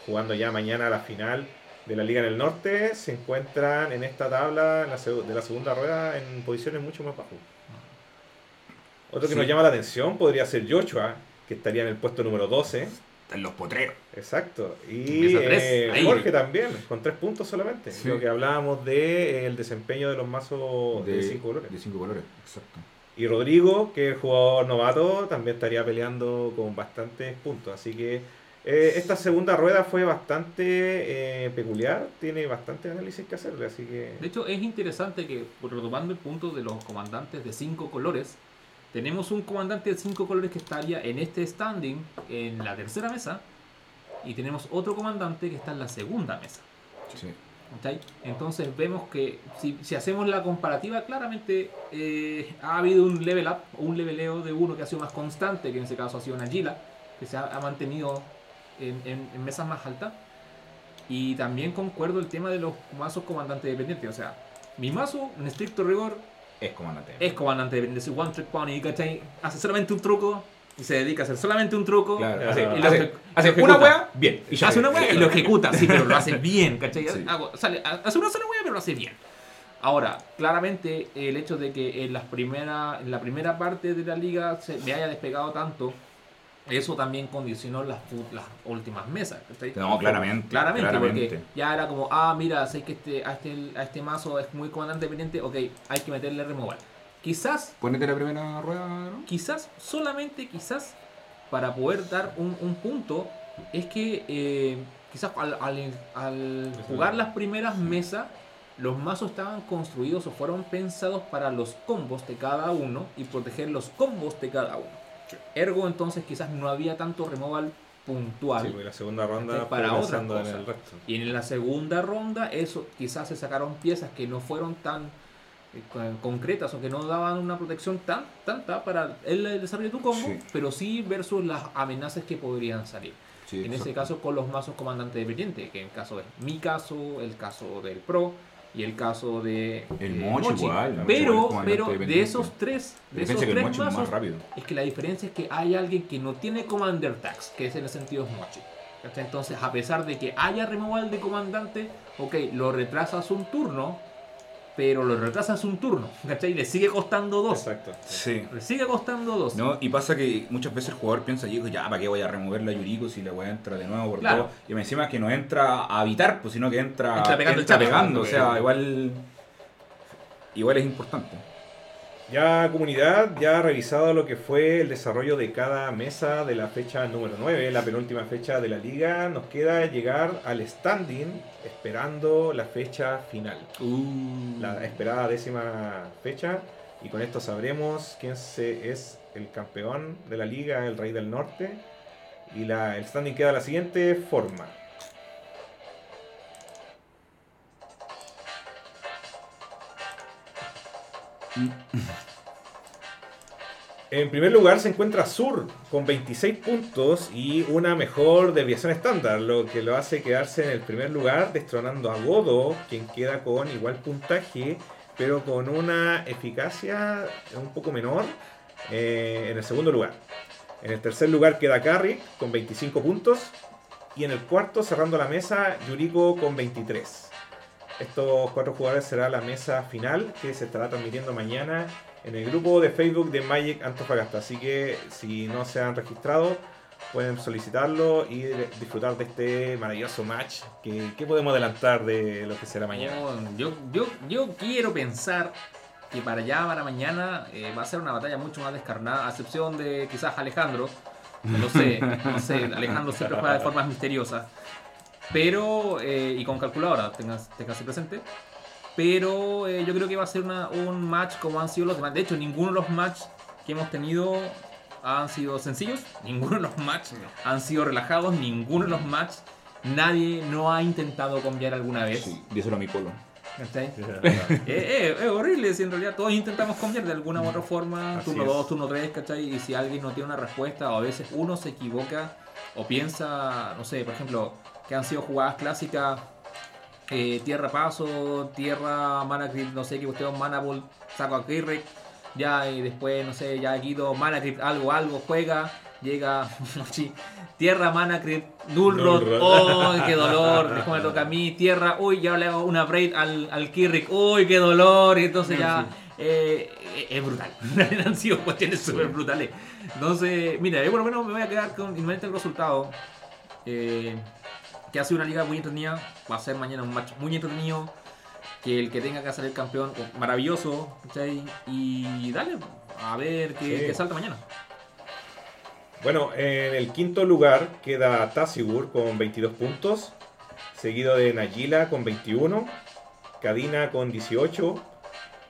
[SPEAKER 1] jugando ya mañana la final de la Liga en el Norte, se encuentran en esta tabla en la seg- de la segunda rueda en posiciones mucho más bajas. Otro que
[SPEAKER 3] Sí.
[SPEAKER 1] nos llama la atención podría ser Joshua, que estaría en el puesto número 12.
[SPEAKER 3] En los potreros.
[SPEAKER 1] Exacto. Y eh. Jorge también, con tres puntos solamente.
[SPEAKER 3] Sí.
[SPEAKER 1] Lo que hablábamos de eh, el desempeño de los mazos de, cinco colores.
[SPEAKER 3] De cinco colores, exacto.
[SPEAKER 1] Y Rodrigo, que es jugador novato, también estaría peleando con bastantes puntos. Así que Eh, esta segunda rueda fue bastante eh, peculiar, tiene bastante análisis que hacerle, así que...
[SPEAKER 2] De hecho, es interesante que, por- retomando el punto de los comandantes de cinco colores, tenemos un comandante de cinco colores que estaría en este standing, en la tercera mesa, y tenemos otro comandante que está en la segunda mesa.
[SPEAKER 3] Sí.
[SPEAKER 2] Entonces vemos que si, si hacemos la comparativa, claramente eh, ha habido un level up, o un leveleo de uno que ha sido más constante, que en ese caso ha sido Nagila, que se ha, ha mantenido en, en- en mesas más altas. Y también concuerdo el tema de los mazos comandantes dependientes. O sea, mi mazo, en estricto rigor,
[SPEAKER 3] Es comandante.
[SPEAKER 2] es comandante dependiente. Es one trick pony, ¿cachai? Hace solamente un truco y se dedica a hacer solamente un truco.
[SPEAKER 3] Claro,
[SPEAKER 1] Ya.
[SPEAKER 3] hace,
[SPEAKER 1] Y
[SPEAKER 2] lo
[SPEAKER 3] hace-
[SPEAKER 2] eje-
[SPEAKER 3] hace
[SPEAKER 2] lo
[SPEAKER 3] una wea, bien. Y ya.
[SPEAKER 2] hace una wea y lo ejecuta, sí, pero lo hace bien, ¿cachai?
[SPEAKER 3] Sí.
[SPEAKER 2] Hago- sale- hace una sola wea, pero lo hace bien. Ahora, claramente el hecho de que en, las primera, en la primera parte de la liga se me haya despegado tanto, eso también condicionó las, las últimas mesas. ¿cachai?
[SPEAKER 3] No, claramente.
[SPEAKER 2] Claramente,
[SPEAKER 3] claramente.
[SPEAKER 2] porque ya era como, ah, mira, sé que este, a, este, a este mazo es muy comandante dependiente, ok, hay que meterle removal. Quizás
[SPEAKER 3] Ponete la primera rueda, ¿no?
[SPEAKER 2] quizás, solamente quizás, para poder dar un, un punto, es que eh, quizás al, al- al jugar las primeras mesas, los mazos estaban construidos o fueron pensados para los combos de cada uno y proteger los combos de cada uno. Ergo, entonces quizás no había tanto removal puntual.
[SPEAKER 1] Sí, porque la segunda ronda
[SPEAKER 2] para otra
[SPEAKER 1] en el resto.
[SPEAKER 2] Y en la segunda ronda, eso quizás se sacaron piezas que no fueron tan concretas o que no daban una protección tan tanta para el, el desarrollo de tu combo,
[SPEAKER 3] Sí.
[SPEAKER 2] pero sí versus las amenazas que podrían salir.
[SPEAKER 3] Sí,
[SPEAKER 2] en ese caso con los mazos comandante dependiente, que en el caso es mi caso, el caso del Pro y el caso de
[SPEAKER 3] El
[SPEAKER 2] eh,
[SPEAKER 3] Mochi igual, el Mochi igual es
[SPEAKER 2] Pero, pero de esos tres, de esos
[SPEAKER 3] es
[SPEAKER 2] tres
[SPEAKER 3] es más
[SPEAKER 2] mazos,
[SPEAKER 3] rápido.
[SPEAKER 2] es que la diferencia es que hay alguien que no tiene Commander Tax, que es en el sentido es Mochi. Entonces, a pesar de que haya removal de comandante, ok, lo retrasas un turno, pero lo retrasas un turno, ¿cachai? Le sigue costando dos.
[SPEAKER 1] Exacto.
[SPEAKER 3] Sí.
[SPEAKER 2] Le sigue costando dos.
[SPEAKER 3] No, y pasa que muchas veces el jugador piensa, yo ya, ¿para qué voy a remover la Yuriko si la weá entra de nuevo por
[SPEAKER 2] Claro.
[SPEAKER 3] todo? Y me encima que no entra a habitar, pues sino que entra,
[SPEAKER 2] Entra pegando el
[SPEAKER 3] entra
[SPEAKER 2] chape.
[SPEAKER 3] pegando, o sea, igual igual es importante.
[SPEAKER 1] Ya comunidad, ya ha revisado lo que fue el desarrollo de cada mesa de la fecha número 9, la penúltima fecha de la liga. Nos queda llegar al standing esperando la fecha final.
[SPEAKER 2] Uh,
[SPEAKER 1] La esperada décima fecha. Y con esto sabremos quién se, es el campeón de la liga, el Rey del Norte. Y la, el standing queda de la siguiente forma. En primer lugar se encuentra Sur con 26 puntos y una mejor desviación estándar, lo que lo hace quedarse en el primer lugar, destronando a Godo, quien queda con igual puntaje, pero con una eficacia un poco menor eh, en el segundo lugar. En el tercer lugar queda Carrick con 25 puntos y en el cuarto, cerrando la mesa, Yuriko con 23. Estos cuatro jugadores será la mesa final que se estará transmitiendo mañana en el grupo de Facebook de Magic Antofagasta. Así que si no se han registrado, pueden solicitarlo y disfrutar de este maravilloso match. ¿Qué podemos adelantar de lo que será mañana?
[SPEAKER 2] Yo, yo, yo quiero pensar que para allá, para mañana, eh, va a ser una batalla mucho más descarnada, a excepción de quizás Alejandro. No sé, no sé, Alejandro siempre juega de formas misteriosas. Pero, eh, y con calculadora, tengas, tengas presente. Pero eh, yo creo que va a ser una- un match como han sido los demás. De hecho, ninguno de los matches que hemos tenido han sido sencillos. *laughs* Ninguno de los matches han sido relajados. Ninguno de los matches. Nadie no ha intentado cambiar alguna vez.
[SPEAKER 3] Sí, díselo a mi polo.
[SPEAKER 2] ¿Cachai? *laughs* Eh, eh, es horrible si en realidad todos intentamos cambiar de alguna u otra forma,
[SPEAKER 1] Así
[SPEAKER 2] turno
[SPEAKER 1] es.
[SPEAKER 2] 2, turno 3, ¿cachai? Y si alguien no tiene una respuesta o a veces uno se equivoca o piensa, no sé, por ejemplo, que han sido jugadas clásicas, eh, tierra paso, tierra mana no sé qué cuestión, mana ball, saco a Kirrick, ya y después, no sé, ya Guido, mana algo, algo, juega, llega, *laughs* tierra, mana crypt, null
[SPEAKER 1] Null
[SPEAKER 2] rod,
[SPEAKER 1] rod.
[SPEAKER 2] oh, qué dolor, *laughs* después me toca a mí, tierra, uy, ya le hago una braid al, al uy, qué dolor, y entonces ya... eh, es brutal. *laughs* Han sido cuestiones súper brutales. Entonces, mira, yo por lo menos me voy a quedar con el resultado. eh, que ha sido una liga muy entretenida. Va a ser mañana un match muy entretenido. Que el que tenga que salir campeón, oh, maravilloso. ¿cachai? Y dale, a ver qué,
[SPEAKER 1] Sí.
[SPEAKER 2] qué salta mañana.
[SPEAKER 1] Bueno, en el quinto lugar queda Tassigur con 22 puntos, seguido de Nayila con 21, Cadina con 18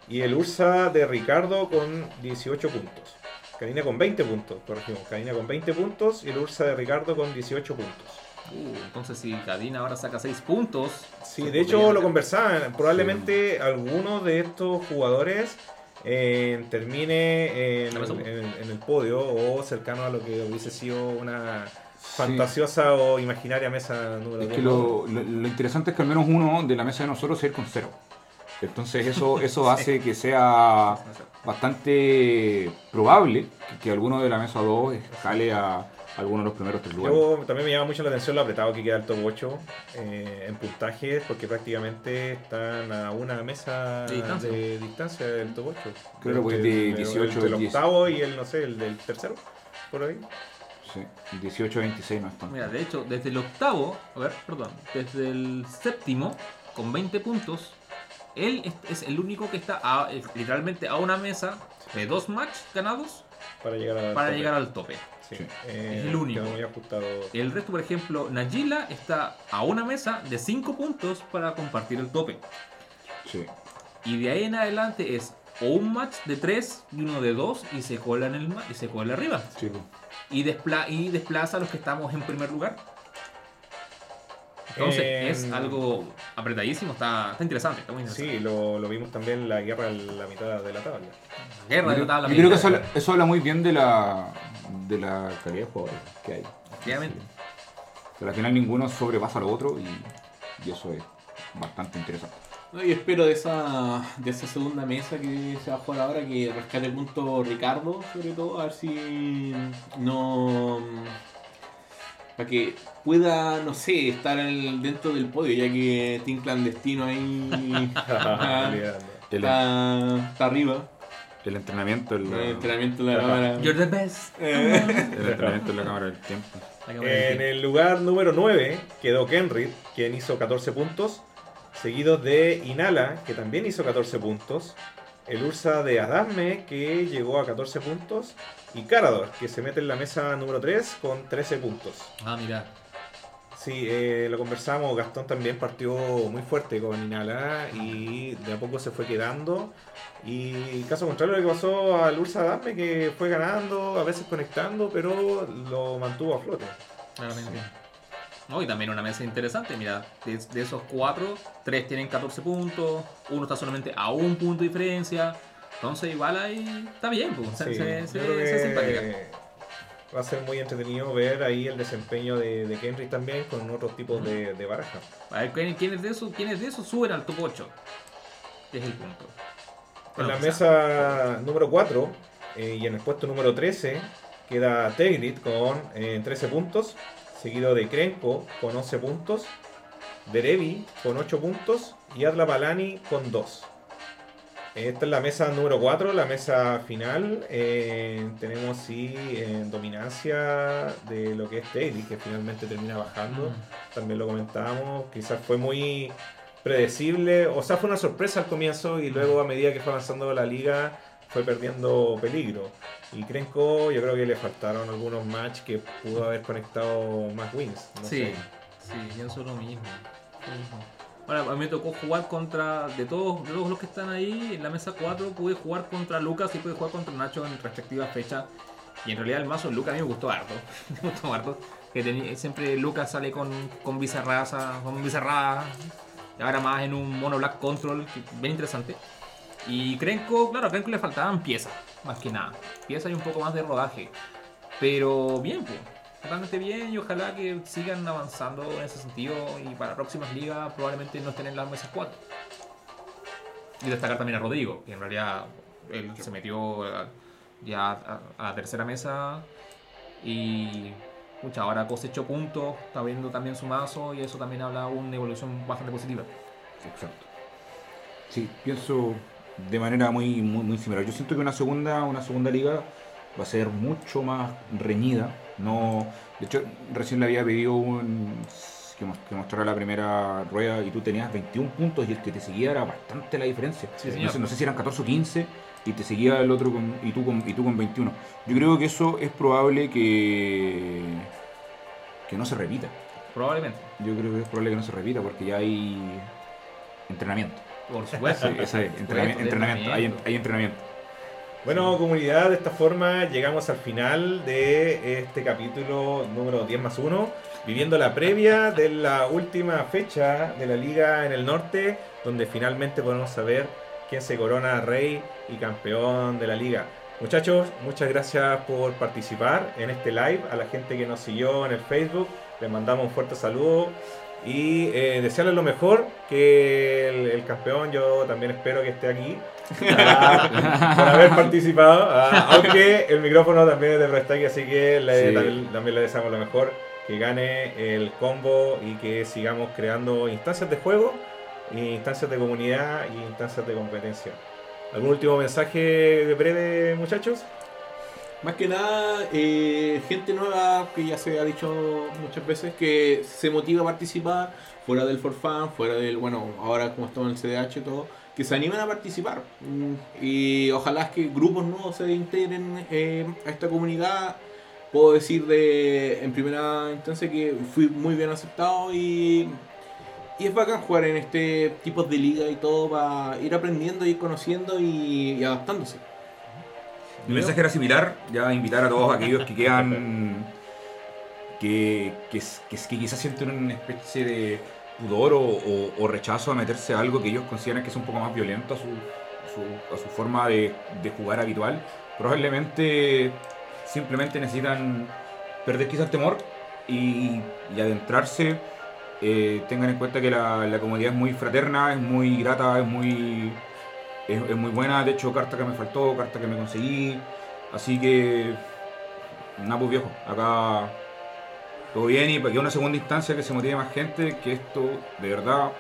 [SPEAKER 1] y el Ursa de Ricardo con 18 puntos. Cadina con 20 puntos, corregimos. Cadina con 20 puntos y el Ursa de Ricardo con 18 puntos.
[SPEAKER 2] Uh, entonces si Cadina ahora saca 6 puntos.
[SPEAKER 1] Sí,
[SPEAKER 2] se
[SPEAKER 1] de hecho lo conversaban. Probablemente alguno de estos jugadores eh, termine en, el podio o cercano a lo que hubiese sido una fantasiosa o imaginaria mesa número
[SPEAKER 3] Es
[SPEAKER 1] 10.
[SPEAKER 3] que lo, lo- lo interesante es que al menos uno de la mesa de nosotros es ir con cero. Entonces eso, *laughs* eso hace que sea bastante probable que, que alguno de la mesa 2 escale a alguno de los primeros tres lugares.
[SPEAKER 1] Yo también me llama mucho la atención lo apretado que queda el top 8 eh, en puntajes, porque prácticamente están a una mesa
[SPEAKER 2] De distancia.
[SPEAKER 1] de distancia del top 8.
[SPEAKER 3] Claro, pues, de 18
[SPEAKER 1] el,
[SPEAKER 3] al 10.
[SPEAKER 1] octavo y el, no sé, el del tercero, por ahí.
[SPEAKER 3] Sí, 18-26 no están.
[SPEAKER 2] Mira, de hecho, desde el octavo, a ver, perdón, desde el séptimo, con 20 puntos, él es, es el único que está a- literalmente a una mesa de dos matches ganados
[SPEAKER 1] Para llegar, al
[SPEAKER 2] para
[SPEAKER 1] tope.
[SPEAKER 2] llegar al tope.
[SPEAKER 1] Sí,
[SPEAKER 3] Sí.
[SPEAKER 1] eh,
[SPEAKER 2] Es el único.
[SPEAKER 1] quedó muy ajustado.
[SPEAKER 2] El resto, por ejemplo, Nagila está a una mesa de 5 puntos para compartir el tope.
[SPEAKER 3] Sí.
[SPEAKER 2] Y de ahí en adelante es o un match de 3 y uno de 2 y se cola en el y se cola arriba.
[SPEAKER 3] Sí.
[SPEAKER 2] Y, despla y desplaza a los que estamos en primer lugar. Entonces
[SPEAKER 1] Eh,
[SPEAKER 2] es algo apretadísimo, está, está interesante, está muy interesante.
[SPEAKER 1] Sí, lo, lo vimos también en la guerra en la mitad de la tabla.
[SPEAKER 2] Guerra de
[SPEAKER 3] Yo
[SPEAKER 2] la tabla
[SPEAKER 3] creo- yo creo que eso habla muy bien de la, de la calidad de jugadores que hay.
[SPEAKER 2] Efectivamente.
[SPEAKER 3] Pero al final ninguno sobrepasa al otro y, y eso es bastante interesante.
[SPEAKER 4] No, y espero de esa, de esa segunda mesa que se va a jugar ahora que rescate el punto Ricardo, sobre todo, a ver si no. para que pueda, no sé, estar el- dentro del podio, ya que Team Clandestino ahí *laughs* ah, está, está arriba.
[SPEAKER 3] El entrenamiento en la,
[SPEAKER 4] El entrenamiento de la
[SPEAKER 1] Ajá.
[SPEAKER 4] cámara.
[SPEAKER 2] You're the best.
[SPEAKER 4] Eh, *laughs*
[SPEAKER 3] el entrenamiento en la cámara del tiempo.
[SPEAKER 2] La cámara
[SPEAKER 1] En el lugar número 9 quedó Kenrid, quien hizo 14 puntos. Seguido de Inala, que también hizo 14 puntos. El Ursa de Adame, que llegó a 14 puntos. Y Carador, que se mete en la mesa número 3 con 13 puntos.
[SPEAKER 2] Ah, mira.
[SPEAKER 1] Sí, eh, lo conversamos. Gastón también partió muy fuerte con Inala y de a poco se fue quedando. Y caso contrario lo que pasó al Ursa Adame, que fue ganando, a veces conectando, pero lo mantuvo a flote.
[SPEAKER 2] Claramente. No, y también una mesa interesante, mira, de, de esos cuatro, tres tienen 14 puntos, uno está solamente a un punto de diferencia, entonces igual ahí está bien, pues, se,
[SPEAKER 1] Sí,
[SPEAKER 2] se, se- simpática.
[SPEAKER 1] Va a ser muy entretenido ver ahí el desempeño de, de Kenry también con otros tipos de, de baraja.
[SPEAKER 2] A ver, ¿quién- ¿quiénes de esos, quiénes de esos suben al top 8? Es el punto.
[SPEAKER 1] En
[SPEAKER 2] Bueno,
[SPEAKER 1] la
[SPEAKER 2] o sea,
[SPEAKER 1] mesa número 4 y en el puesto número 13 queda Tegrit con eh, 13 puntos, seguido de Krenko con 11 puntos, Derevi con 8 puntos y Adla Palani con 2. Esta es la mesa número 4, la mesa final. Eh, tenemos sí en dominancia de lo que es Tegrit, que finalmente termina bajando.
[SPEAKER 2] mm,
[SPEAKER 1] también lo comentábamos, quizás fue muy predecible, o sea, fue una sorpresa al comienzo y luego a medida que fue avanzando la liga fue perdiendo peligro. Y Krenko yo creo que le faltaron algunos matches que pudo haber conectado más wins. no
[SPEAKER 2] sí,
[SPEAKER 1] sé.
[SPEAKER 2] sí, pienso lo mismo. lo mismo. Bueno, a mí me tocó jugar contra, de todos, los que están ahí, en la mesa 4 pude jugar contra Lucas y pude jugar contra Nacho en respectivas fechas. Y en realidad el mazo de Lucas a mí me gustó harto. *laughs* me gustó harto. Que siempre Lucas sale con, con bizarraza, con bizarrada. Ahora más en un mono black control, bien interesante. Y Krenko, claro, a Krenko le faltaban piezas, más que nada. Piezas y un poco más de rodaje. Pero bien, pues. Totalmente bien y ojalá que sigan avanzando en ese sentido y para próximas ligas probablemente no estén en las mesas 4. Y destacar también a Rodrigo, que en realidad él se metió ya a, a la tercera mesa y pucha, ahora cosechó puntos, está viendo también su mazo y eso también habla de una evolución bastante positiva.
[SPEAKER 3] Exacto. Sí, pienso de manera muy, muy, muy similar. Yo siento que una segunda, una segunda liga va a ser mucho más reñida. No, de hecho, recién le había pedido un que, mos- que mostrara la primera rueda y tú tenías 21 puntos y el que te seguía era bastante la diferencia.
[SPEAKER 2] Sí,
[SPEAKER 3] no, sé, no sé si eran 14 o 15 y te seguía el otro con, y, tú con, y tú con 21. Yo creo que eso es probable que, que no se repita.
[SPEAKER 2] Probablemente.
[SPEAKER 3] Yo creo que es probable que no se repita porque ya hay entrenamiento.
[SPEAKER 2] Por supuesto.
[SPEAKER 3] Sí, ese es, hay,
[SPEAKER 2] entrenamiento.
[SPEAKER 3] hay entrenamiento.
[SPEAKER 1] Bueno, comunidad, de esta forma llegamos al final de este capítulo número 10 más 1, viviendo la previa de la última fecha de la liga en el norte, donde finalmente podemos saber quién se corona rey y campeón de la liga. Muchachos, muchas gracias por participar en este live, a la gente que nos siguió en el Facebook, les mandamos un fuerte saludo y eh, desearles lo mejor, que el, el campeón yo también espero que esté aquí ah, *laughs* por haber participado, ah, aunque el micrófono también es de Prestaki, así que le-
[SPEAKER 3] Sí.
[SPEAKER 1] también, también le deseamos lo mejor, que gane el combo y que sigamos creando instancias de juego, instancias de comunidad y instancias de competencia. ¿Algún último mensaje breve, muchachos?
[SPEAKER 4] Más que nada, eh, gente nueva que ya se ha dicho muchas veces que se motiva a participar fuera del forfan, fuera del, bueno, ahora como estamos en el CDH y todo, que se animen a participar. Mm, Y ojalá que grupos nuevos se integren eh, a esta comunidad. Puedo decir de en primera instancia que fui muy bien aceptado y, y es bacán jugar en este tipo de liga y todo para ir aprendiendo, ir conociendo y adaptándose.
[SPEAKER 3] Mi mensaje era similar, ya invitar a todos aquellos que quedan, que, quizás sienten una especie de pudor o, rechazo a meterse a algo que ellos consideran que es un poco más violento a su, a su forma de, jugar habitual. Probablemente simplemente necesitan perder quizás el temor y, adentrarse. Eh, tengan en cuenta que la comunidad es muy fraterna, es muy grata, es muy, es, muy buena. De hecho, carta que me faltó, carta que me conseguí. Así que, nada, pues viejo, acá todo bien y para que una segunda instancia que se motive más gente, que esto de verdad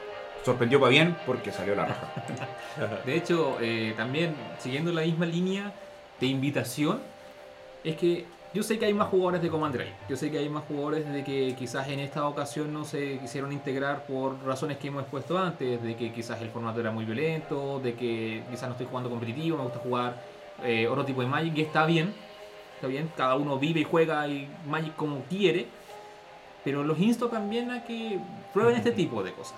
[SPEAKER 3] sorprendió para bien porque salió la raja. *laughs*
[SPEAKER 2] De hecho, eh, también siguiendo la misma línea de invitación, es que yo sé que hay más jugadores de Commander ahí. Yo sé que hay más jugadores de que quizás en esta ocasión no se quisieron integrar por razones que hemos expuesto antes, de que quizás el formato era muy violento, de que quizás no estoy jugando competitivo, me gusta jugar eh, otro tipo de Magic, y está bien, está bien, cada uno vive y juega y Magic como quiere, pero los insto también a que prueben este tipo de cosas.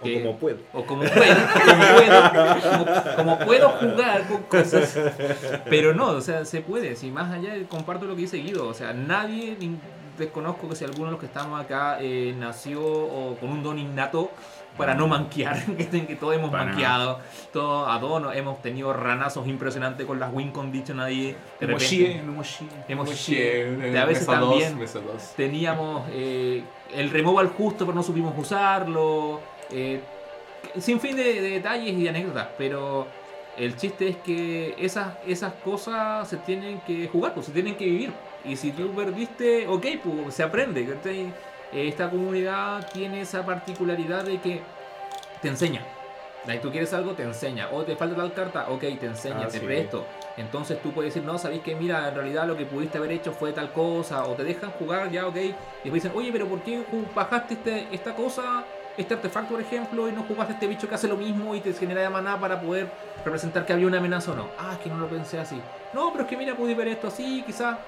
[SPEAKER 1] O
[SPEAKER 2] Que-
[SPEAKER 1] como puedo.
[SPEAKER 2] o como puedo, como puedo, como, como puedo jugar con cosas. Pero no, o sea, se puede. Si más allá comparto lo que dice Guido, o sea, nadie desconozco que si alguno de los que estamos acá eh, nació o con un don innato para no manquear, *laughs* que, todos hemos
[SPEAKER 3] Para nada.
[SPEAKER 2] manqueado, todos a todos nos- hemos tenido ranazos impresionantes con las win condition ahí. De repente,
[SPEAKER 3] no Moshie.
[SPEAKER 2] hemos
[SPEAKER 4] Moshie,
[SPEAKER 2] de a veces
[SPEAKER 4] mesa dos,
[SPEAKER 2] también
[SPEAKER 4] dos.
[SPEAKER 2] teníamos eh, el removal justo pero no supimos usarlo eh, sin fin de, de detalles y de anécdotas pero el chiste es que esas, esas cosas se tienen que jugar pues se tienen que vivir y si tú perdiste ok pues se aprende. Eh, esta comunidad tiene esa particularidad de que te enseña Si tú quieres algo, te enseña. O te falta tal carta, ok, te enseña,
[SPEAKER 1] Ah,
[SPEAKER 2] te
[SPEAKER 1] sí.
[SPEAKER 2] presto. Entonces tú puedes decir, no, sabéis que mira, en realidad lo que pudiste haber hecho fue tal cosa. O te dejan jugar, ya, ok. Y después dicen, oye, pero ¿por qué bajaste este, esta cosa, este artefacto, por ejemplo, y no jugaste este bicho que hace lo mismo y te genera de maná para poder representar que había una amenaza o no? Ah, es que no lo pensé así. No, pero es que mira, pude ver esto así, quizás.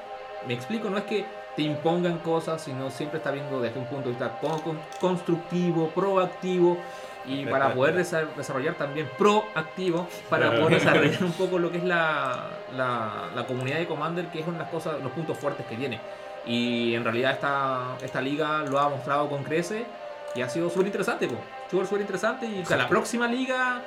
[SPEAKER 2] Me explico, no es que te impongan cosas, sino siempre está viendo desde un punto de vista con- con- constructivo, proactivo y para poder desa- desarrollar también proactivo, para poder desarrollar *laughs* un poco lo que es la, la, la comunidad de Commander, que es una de las cosas, los puntos fuertes que tiene. Y en realidad esta, esta liga lo ha mostrado con crece y ha sido súper interesante, súper súper interesante y a la próxima liga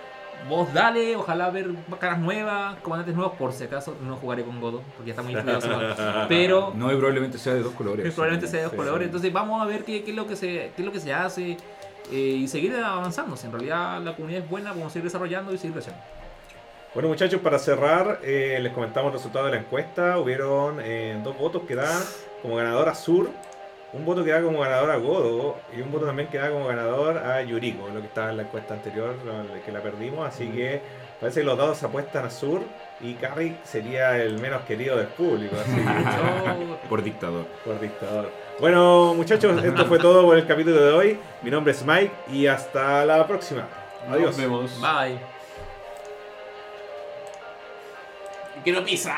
[SPEAKER 2] vos dale, ojalá ver caras nuevas, comandantes nuevos, por si acaso no jugaré con Godo, porque ya está muy influenciado, *laughs* pero
[SPEAKER 3] No, y probablemente sea de dos colores.
[SPEAKER 2] probablemente sea de dos
[SPEAKER 1] sí,
[SPEAKER 2] colores,
[SPEAKER 1] sí.
[SPEAKER 2] entonces vamos a ver qué, qué es lo que se, qué es lo que se hace eh, y seguir avanzando, si en realidad la comunidad es buena, vamos a seguir desarrollando y seguir creciendo.
[SPEAKER 1] Bueno muchachos, para cerrar, eh, les comentamos el resultado de la encuesta. Hubieron eh, dos votos que dan como ganador a Sur, un voto que da como ganador a Godo y un voto también que da como ganador a Yuriko, lo que estaba en la encuesta anterior, que la perdimos. Así que parece que los dados apuestan a Sur y Carrick sería el menos querido del público, así que,
[SPEAKER 2] Yo- *laughs* *laughs*
[SPEAKER 3] Por dictador.
[SPEAKER 1] por dictador. Bueno, muchachos, esto fue todo por el capítulo de hoy. Mi nombre es Mike y hasta la próxima. Adiós.
[SPEAKER 4] Nos vemos.
[SPEAKER 2] Bye.
[SPEAKER 3] Quiero pizza.